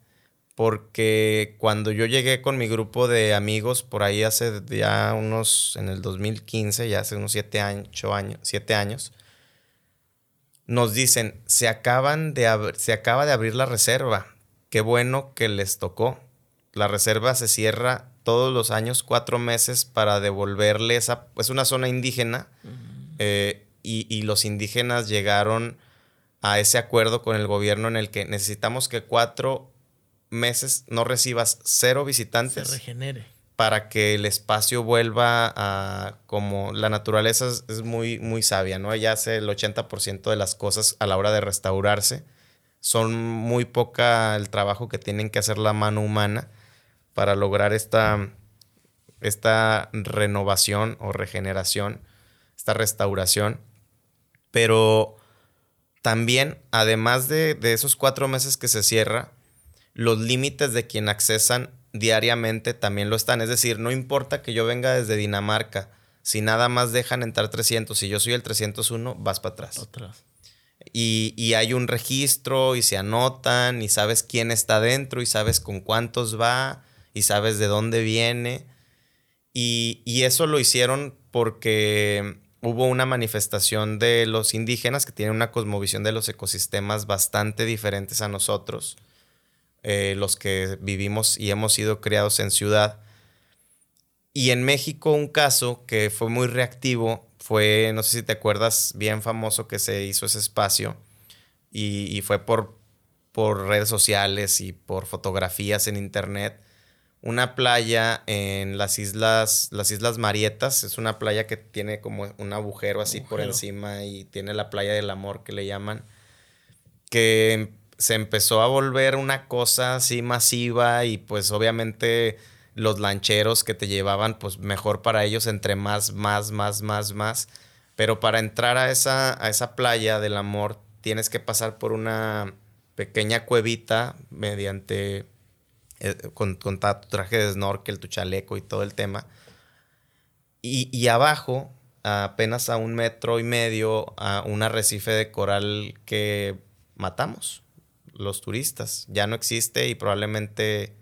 B: porque cuando yo llegué con mi grupo de amigos por ahí hace ya unos, en el 2015, ya hace unos siete años, ocho años, siete años, nos dicen, se, acaban de se acaba de abrir la reserva, qué bueno que les tocó. la reserva se cierra todos los años cuatro meses para devolverle esa... Es una zona indígena eh, y, y, los indígenas llegaron a ese acuerdo con el gobierno en el que necesitamos que cuatro meses no recibas cero visitantes.
A: Se regenere.
B: Para que el espacio vuelva a como la naturaleza es, muy, muy sabia, ¿no? Ella hace el 80% de las cosas a la hora de restaurarse. Son muy poca el trabajo que tienen que hacer la mano humana para lograr esta, esta renovación o regeneración, esta restauración. Pero también, además de, de esos cuatro meses que se cierra, los límites de quien accesan diariamente también lo están. Es decir, no importa que yo venga desde Dinamarca, si nada más dejan entrar 300, si yo soy el 301, vas para atrás. Y, y, hay un registro y se anotan y sabes quién está dentro y sabes con cuántos va y sabes de dónde viene. Y, y eso lo hicieron porque hubo una manifestación de los indígenas que tienen una cosmovisión de los ecosistemas bastante diferentes a nosotros eh, los que vivimos y hemos sido criados en ciudad. Y en México un caso que fue muy reactivo fue, no sé si te acuerdas, bien famoso que se hizo ese espacio y, fue por, por redes sociales y por fotografías en internet. Una playa en las islas, las islas Marietas, es una playa que tiene como un agujero así por encima y tiene la playa del amor que le llaman, que se empezó a volver una cosa así masiva y pues obviamente los lancheros que te llevaban pues mejor para ellos entre más, más, más, más, más. Pero para entrar a esa, a esa playa del amor tienes que pasar por una pequeña cuevita mediante eh, con, con, tu traje de snorkel, tu chaleco y todo el tema. Y, y abajo, apenas a un metro y medio, a un arrecife de coral que matamos los turistas. Ya no existe y probablemente...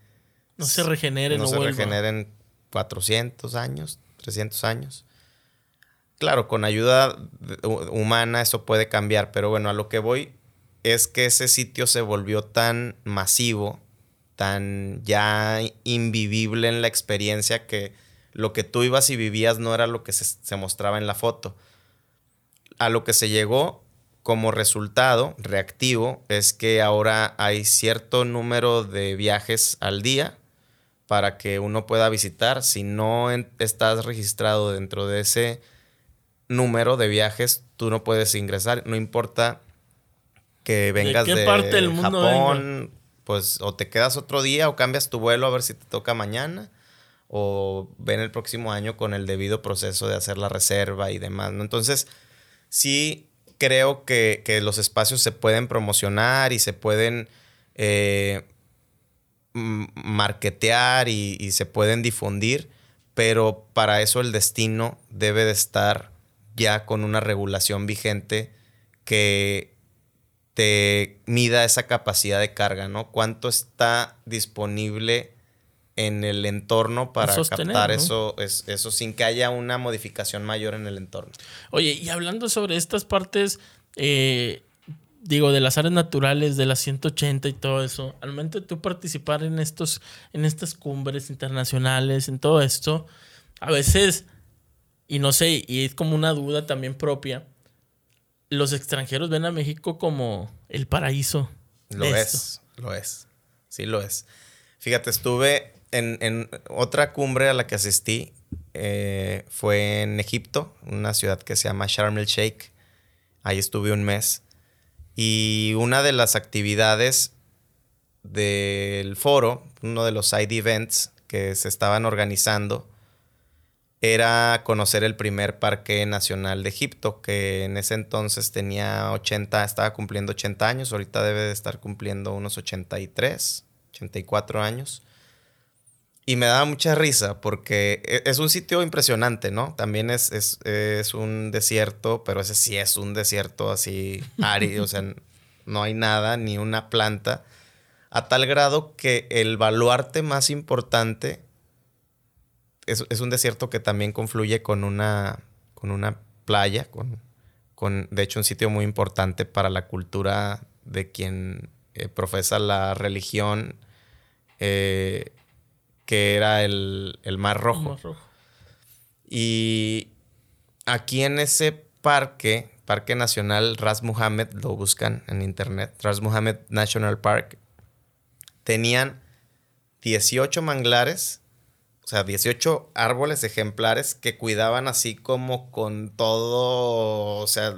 A: No se regenere,
B: no, no se regeneren 400 años, 300 años. Claro, con ayuda humana eso puede cambiar, pero bueno, a lo que voy es que ese sitio se volvió tan masivo, tan ya invivible en la experiencia que lo que tú ibas y vivías no era lo que se, se mostraba en la foto. A lo que se llegó como resultado reactivo es que ahora hay cierto número de viajes al día para que uno pueda visitar. Si no estás registrado dentro de ese número de viajes, tú no puedes ingresar. No importa que vengas de, parte del mundo Japón, pues o te quedas otro día o cambias tu vuelo a ver si te toca mañana o ven el próximo año con el debido proceso de hacer la reserva y demás. ¿no? Entonces, sí creo que, los espacios se pueden promocionar y se pueden eh, marketear y, se pueden difundir, pero para eso el destino debe de estar ya con una regulación vigente que te mida esa capacidad de carga, ¿no? ¿Cuánto está disponible en el entorno para captar eso, eso sin que haya una modificación mayor en el entorno.
A: Oye, y hablando sobre estas partes, eh, digo, de las áreas naturales, de las 180 y todo eso, al momento de tú participar en, estos, en estas cumbres internacionales, en todo esto, a veces, y no sé, y es como una duda también propia, los extranjeros ven a México como el paraíso.
B: Lo es, lo es, sí lo es. Fíjate, estuve en, otra cumbre a la que asistí eh, fue en Egipto, una ciudad que se llama Sharm el Sheikh. Ahí estuve un mes. Y una de las actividades del foro, uno de los side events que se estaban organizando, era conocer el primer parque nacional de Egipto, que en ese entonces tenía 80, estaba cumpliendo 80 años, ahorita debe de estar cumpliendo unos 83, 84 años. Y me daba mucha risa porque e, es un sitio impresionante, ¿no? También es, es, un desierto, pero ese sí es un desierto así árido, o sea, no hay nada, ni una planta, a tal grado que el baluarte más importante es, un desierto que también confluye con una, con una playa, con, con, de hecho, un sitio muy importante para la cultura de quien eh, profesa la religión. Eh, que era el, el Mar Rojo.
A: Mar Rojo.
B: Y aquí en ese parque, Parque Nacional Ras Muhammad, lo buscan en internet, Ras Muhammad National Park, tenían 18 manglares, o sea, 18 árboles ejemplares que cuidaban así como con todo, o sea,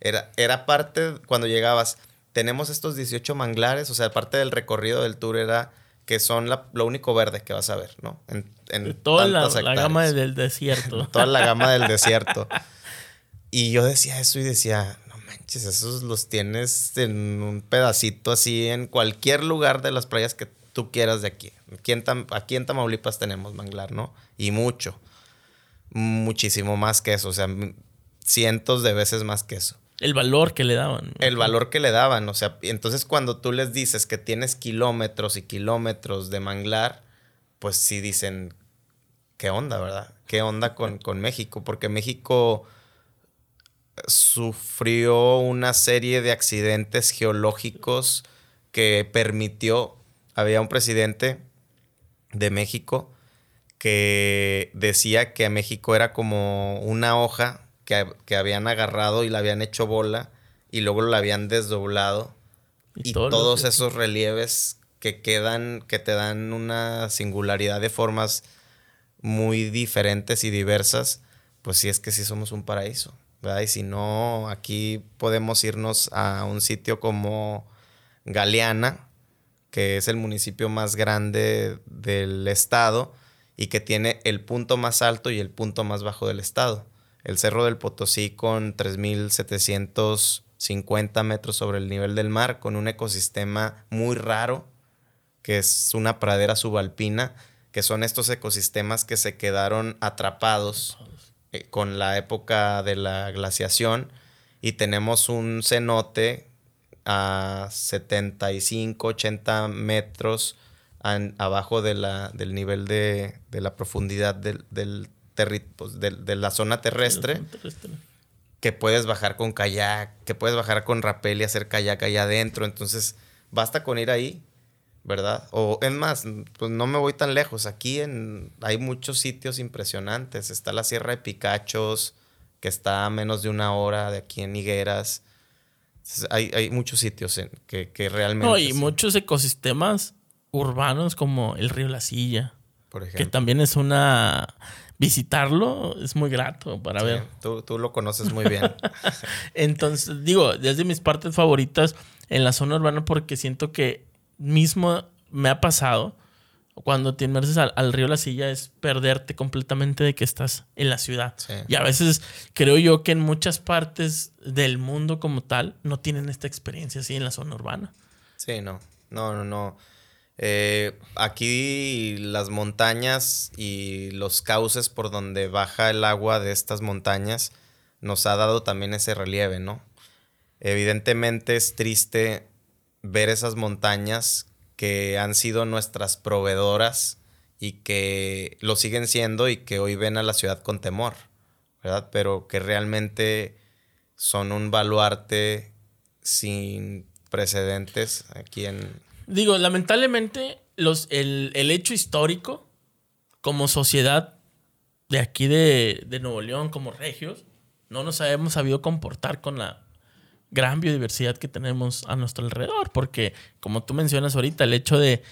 B: era, era parte, cuando llegabas, tenemos estos 18 manglares, o sea, parte del recorrido del tour era que son lo único verde que vas a ver, ¿no? En, en
A: toda la, la, gama del desierto.
B: toda la gama del desierto. Y yo decía eso y decía, no manches, esos los tienes en un pedacito así en cualquier lugar de las playas que tú quieras de aquí. Aquí en, aquí en Tamaulipas tenemos manglar, ¿no? Y mucho. Muchísimo más que eso, o sea, cientos de veces más que eso.
A: El valor que le daban.
B: El valor que le daban. O sea, entonces cuando tú les dices que tienes kilómetros y kilómetros de manglar, pues sí dicen, ¿qué onda, verdad? ¿Qué onda con, con México? Porque México sufrió una serie de accidentes geológicos que permitió, había un presidente de México que decía que México era como una hoja que, habían agarrado y la habían hecho bola y luego la habían desdoblado. Y, todos esos relieves que quedan, que te dan una singularidad de formas muy diferentes y diversas, pues sí es que sí somos un paraíso. ¿verdad? Y si no, aquí podemos irnos a un sitio como Galeana, que es el municipio más grande del estado y que tiene el punto más alto y el punto más bajo del estado el Cerro del Potosí con 3.750 metros sobre el nivel del mar, con un ecosistema muy raro, que es una pradera subalpina, que son estos ecosistemas que se quedaron atrapados eh, con la época de la glaciación. Y tenemos un cenote a 75, 80 metros abajo de la, del nivel de, la profundidad del, del pues, de, la zona terrestre, que puedes bajar con kayak, que puedes bajar con rapel y hacer kayak allá adentro. Entonces, basta con ir ahí, ¿verdad? O es más, pues no me voy tan lejos. Aquí en, hay muchos sitios impresionantes. Está la Sierra de Picachos, que está a menos de una hora de aquí en Higueras. Hay, hay muchos sitios en, que, que, realmente...
A: No, y muchos ecosistemas urbanos como el río La Silla. Por ejemplo. Que también es una visitarlo es muy grato para ver.
B: Tú, tú, lo conoces muy bien.
A: Entonces, digo, es de mis partes favoritas en la zona urbana porque siento que mismo me ha pasado cuando te inmerses al, río La Silla es perderte completamente de que estás en la ciudad. Y a veces creo yo que en muchas partes del mundo como tal no tienen esta experiencia así en la zona urbana.
B: Sí, no. No, no, no. Eh, aquí las montañas y los cauces por donde baja el agua de estas montañas nos ha dado también ese relieve, ¿no? Evidentemente es triste ver esas montañas que han sido nuestras proveedoras y que lo siguen siendo y que hoy ven a la ciudad con temor, ¿verdad? Pero que realmente son un baluarte sin precedentes aquí en,
A: Digo, lamentablemente, los, el, hecho histórico, como sociedad de aquí de, Nuevo León, como regios, no nos hemos sabido comportar con la gran biodiversidad que tenemos a nuestro alrededor. Porque, como tú mencionas ahorita, el hecho de,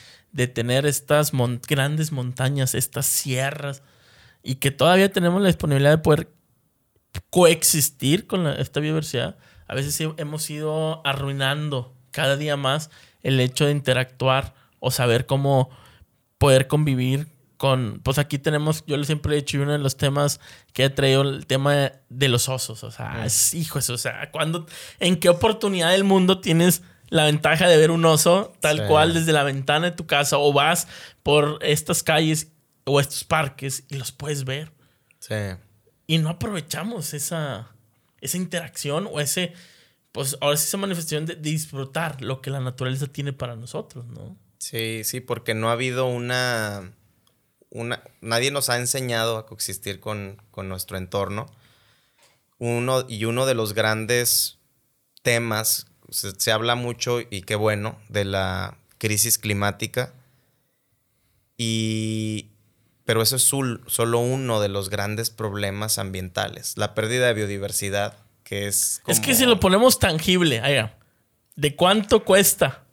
A: tener estas grandes montañas, estas sierras, y que todavía tenemos la disponibilidad de poder coexistir con esta biodiversidad, a veces hemos ido arruinando cada día más el hecho de interactuar o saber cómo poder convivir con, pues aquí tenemos, yo siempre he dicho, uno de los temas que he traído, el tema de, los osos, o sea, es, hijos, o sea, cuando, en qué oportunidad del mundo tienes la ventaja de ver un oso tal cual desde la ventana de tu casa o vas por estas calles o estos parques y los puedes ver. Sí. Y no aprovechamos esa, esa interacción o ese, pues ahora sí esa manifestación de, disfrutar lo que la naturaleza tiene para nosotros, ¿no?
B: Sí, sí, porque no ha habido una, una nadie nos ha enseñado a coexistir con, nuestro entorno. Uno, y uno de los grandes temas, se, habla mucho y qué bueno, de la crisis climática. Y, pero eso es solo uno de los grandes problemas ambientales, la pérdida de biodiversidad, que es...
A: Es que si lo ponemos tangible, ¿de cuánto cuesta?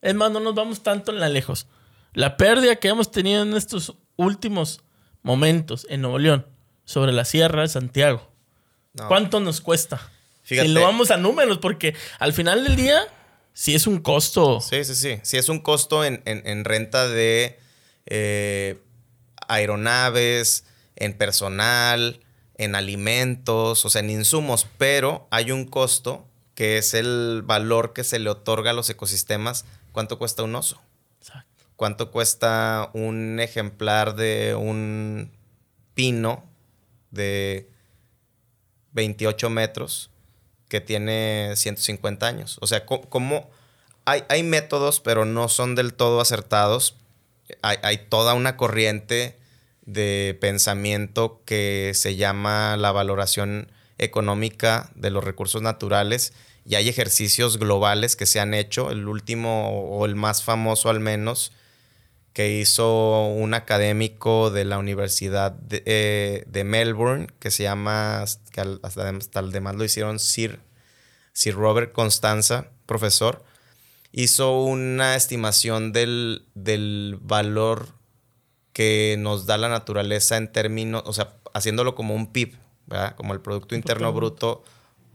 A: Es más, no nos vamos tanto en la lejos. La pérdida que hemos tenido en estos últimos momentos en Nuevo León sobre la Sierra de Santiago. ¿Cuánto nos cuesta? Fíjate. Si lo vamos a números, porque al final del día, sí es un costo.
B: Sí, sí, sí. Sí es un costo en, renta de eh, aeronaves, en personal, en alimentos, o sea, en insumos, pero hay un costo que es el valor que se le otorga a los ecosistemas. ¿Cuánto cuesta un oso? Exacto. ¿Cuánto cuesta un ejemplar de un pino de 28 metros que tiene 150 años? O sea, ¿cómo? Hay, hay métodos, pero no son del todo acertados hay, toda una corriente de pensamiento que se llama la valoración económica de los recursos naturales y hay ejercicios globales que se han hecho, el último o el más famoso al menos, que hizo un académico de la Universidad de, eh, Melbourne, que se llama, que hasta, hasta demás lo hicieron Sir, Sir Robert Constanza, profesor, hizo una estimación del, valor que nos da la naturaleza en términos, o sea, haciéndolo como un PIB, ¿verdad? Como el Producto Interno Bruto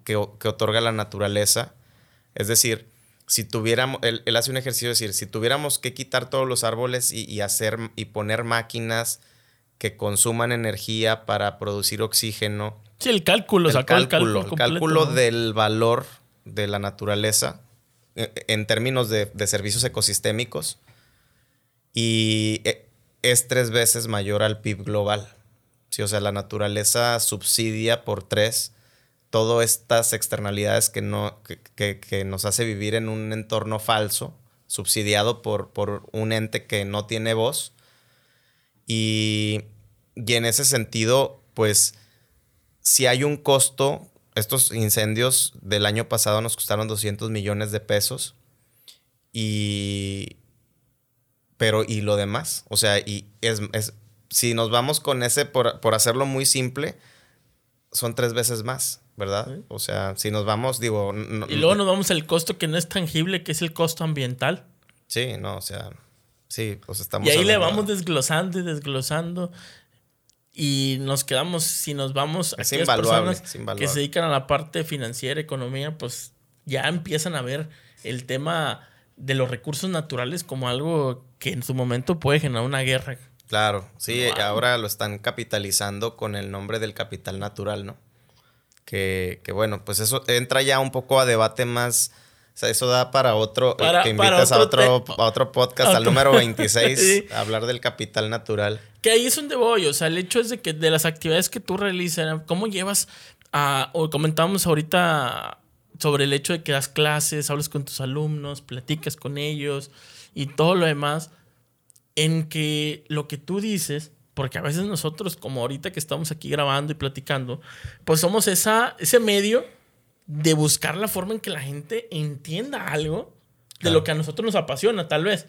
B: que, otorga la naturaleza. Es decir, si tuviéramos, él, hace un ejercicio de decir, si tuviéramos que quitar todos los árboles y, hacer y poner máquinas que consuman energía para producir oxígeno.
A: Sí, el cálculo,
B: el cálculo, el cálculo, del valor de la naturaleza eh, en términos de, servicios ecosistémicos y eh, es tres veces mayor al PIB global. Sí, o sea, la naturaleza subsidia por tres todas estas externalidades que, no, que, nos hace vivir en un entorno falso, subsidiado por, por un ente que no tiene voz. Y, y en ese sentido, pues, si hay un costo estos incendios del año pasado nos costaron 200 millones de pesos. Y. Pero, ¿y lo demás? O sea, y es, si nos vamos con ese, por, hacerlo muy simple, son tres veces más, ¿verdad? O sea, si nos vamos, digo.
A: y luego nos vamos al costo que no es tangible, que es el costo ambiental.
B: Sí, no, o sea. Sí, pues estamos.
A: Y ahí le vamos desglosando y desglosando y nos quedamos, si nos vamos a aquellas personas que se dedican a la parte financiera, economía, pues ya empiezan a ver el tema de los recursos naturales como algo que en su momento puede generar una guerra.
B: Claro, sí, ahora lo están capitalizando con el nombre del capital natural, ¿no? Que, que bueno, pues eso entra ya un poco a debate más o sea, eso da para otro, eh, que invites a, otro, otro podcast, al número 26, a hablar del capital natural.
A: Que ahí es donde voy, o sea, el hecho es de que de las actividades que tú realizas, ¿cómo llevas a, o comentábamos ahorita sobre el hecho de que das clases, hablas con tus alumnos, platicas con ellos y todo lo demás, en que lo que tú dices, porque a veces nosotros, como ahorita que estamos aquí grabando y platicando, pues somos esa, ese medio de buscar la forma en que la gente entienda algo de lo que a nosotros nos apasiona, tal vez,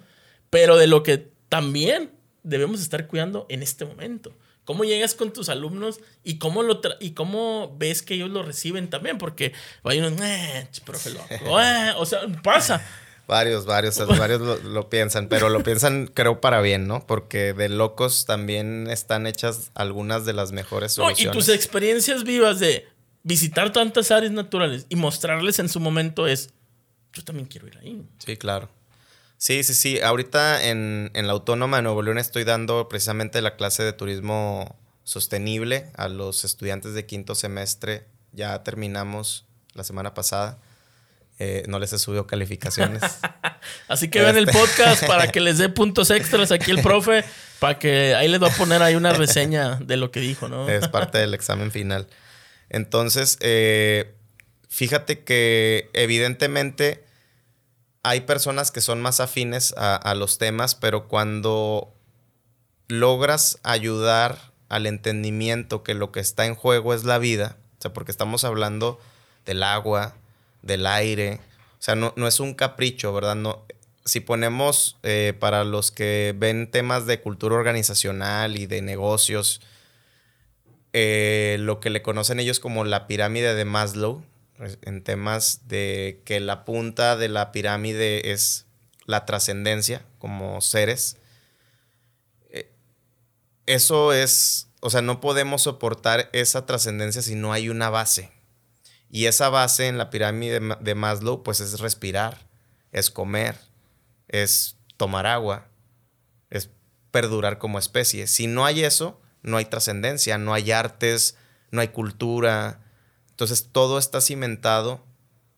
A: pero de lo que también debemos estar cuidando en este momento. ¿Cómo llegas con tus alumnos y cómo, lo y cómo ves que ellos lo reciben también? Porque hay unos, eh, profe loco, eh", o sea, pasa.
B: Varios, varios, varios lo, piensan, pero lo piensan creo para bien, ¿no? Porque de locos también están hechas algunas de las mejores soluciones.
A: y tus experiencias vivas de, visitar tantas áreas naturales y mostrarles en su momento es, yo también quiero ir ahí.
B: Sí, claro. Sí, sí, sí. Ahorita en, la Autónoma de Nuevo León estoy dando precisamente la clase de turismo sostenible a los estudiantes de quinto semestre. Ya terminamos la semana pasada. Eh, no les he subido calificaciones.
A: Así que vean el este. podcast para que les dé puntos extras aquí el profe, para que ahí les va a poner ahí una reseña de lo que dijo, ¿no?
B: Es parte del examen final. Entonces, eh, fíjate que evidentemente hay personas que son más afines a, los temas, pero cuando logras ayudar al entendimiento que lo que está en juego es la vida, o sea, porque estamos hablando del agua, del aire, o sea, no, no es un capricho, ¿verdad? No, si ponemos eh, para los que ven temas de cultura organizacional y de negocios, eh, lo que le conocen ellos como la pirámide de Maslow, en temas de que la punta de la pirámide es la trascendencia como seres. Eh, eso es, o sea, no podemos soportar esa trascendencia si no hay una base. Y esa base en la pirámide de Maslow, pues es respirar, es comer, es tomar agua, es perdurar como especie. Si no hay eso, no hay trascendencia, no hay artes, no hay cultura. Entonces todo está cimentado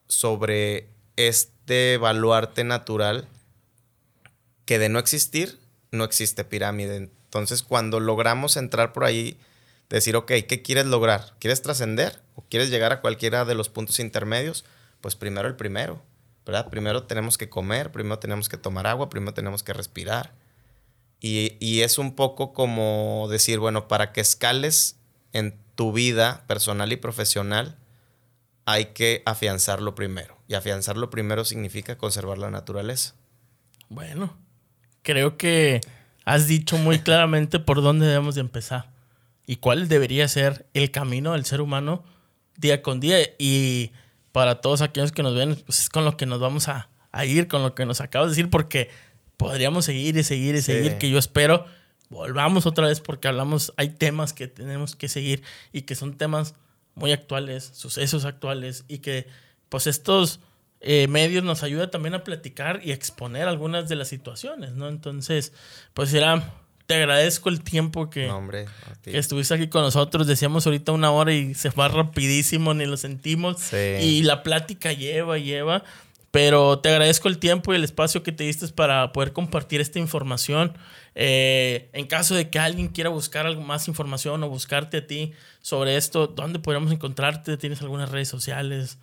B: sobre este baluarte natural que de no existir, no existe pirámide. Entonces cuando logramos entrar por ahí, decir, ok, ¿qué quieres lograr? ¿Quieres trascender o quieres llegar a cualquiera de los puntos intermedios? Pues primero el primero. ¿verdad? Primero tenemos que comer, primero tenemos que tomar agua, primero tenemos que respirar. Y, es un poco como decir, bueno, para que escales en tu vida personal y profesional, hay que afianzarlo primero. Y afianzarlo primero significa conservar la naturaleza.
A: Bueno, creo que has dicho muy claramente por dónde debemos de empezar y cuál debería ser el camino del ser humano día con día. Y para todos aquellos que nos ven, pues es con lo que nos vamos a, ir, con lo que nos acabas de decir, porque podríamos seguir y seguir y seguir, que yo espero volvamos otra vez porque hablamos, hay temas que tenemos que seguir y que son temas muy actuales, sucesos actuales y que pues estos eh, medios nos ayudan también a platicar y exponer algunas de las situaciones, ¿no? Entonces, pues será te agradezco el tiempo que, estuviste aquí con nosotros. Decíamos ahorita una hora y se va rapidísimo, ni lo sentimos. Y la plática lleva, lleva. Pero te agradezco el tiempo y el espacio que te diste para poder compartir esta información. Eh, en caso de que alguien quiera buscar algo más información o buscarte a ti sobre esto, ¿dónde podríamos encontrarte? ¿Tienes algunas redes sociales?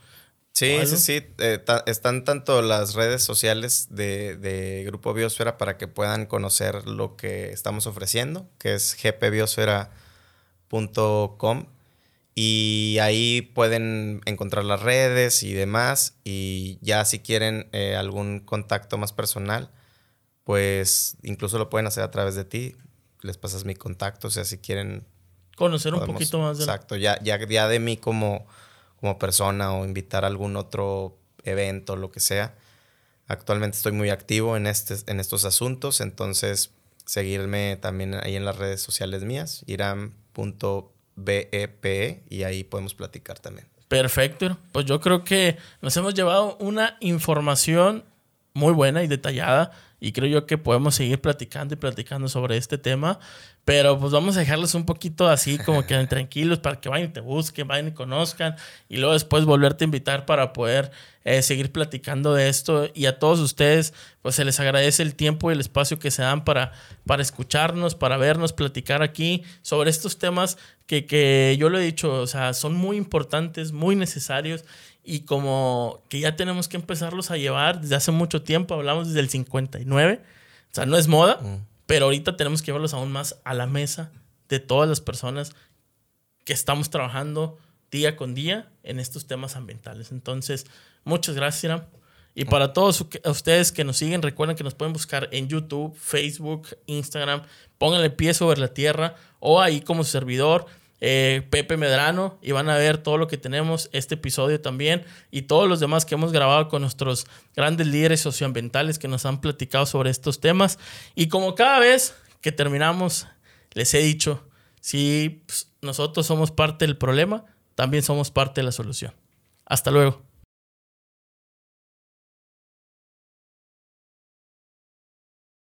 B: Sí, sí, sí. Eh, están tanto las redes sociales de, Grupo Biosfera para que puedan conocer lo que estamos ofreciendo, que es gpbiosfera.com. Y ahí pueden encontrar las redes y demás. Y ya si quieren eh, algún contacto más personal, pues incluso lo pueden hacer a través de ti. Les pasas mi contacto, o sea, si quieren...
A: Conocer un poquito más
B: de... Exacto, ya, ya, ya de mí como como persona o invitar a algún otro evento, lo que sea. Actualmente estoy muy activo en, este, en estos asuntos, entonces seguirme también ahí en las redes sociales mías, iram.bep y ahí podemos platicar también.
A: Perfecto, pues yo creo que nos hemos llevado una información muy buena y detallada y creo yo que podemos seguir platicando y platicando sobre este tema, pero pues vamos a dejarlos un poquito así como que tranquilos para que vayan y te busquen, vayan y conozcan y luego después volverte a invitar para poder eh, seguir platicando de esto. Y a todos ustedes pues se les agradece el tiempo y el espacio que se dan para, para escucharnos, para vernos, platicar aquí sobre estos temas que, que yo lo he dicho, o sea, son muy importantes, muy necesarios y como que ya tenemos que empezarlos a llevar desde hace mucho tiempo, hablamos desde el 59, o sea, no es moda, mm. pero ahorita tenemos que llevarlos aún más a la mesa de todas las personas que estamos trabajando día con día en estos temas ambientales. Entonces, muchas gracias, Iram. Y para todos ustedes que nos siguen, recuerden que nos pueden buscar en YouTube, Facebook, Instagram. Pónganle pie sobre la tierra o ahí como servidor. Eh, Pepe Medrano y van a ver todo lo que tenemos, este episodio también y todos los demás que hemos grabado con nuestros grandes líderes socioambientales que nos han platicado sobre estos temas. Y como cada vez que terminamos, les he dicho, si pues, nosotros somos parte del problema, también somos parte de la solución. Hasta luego.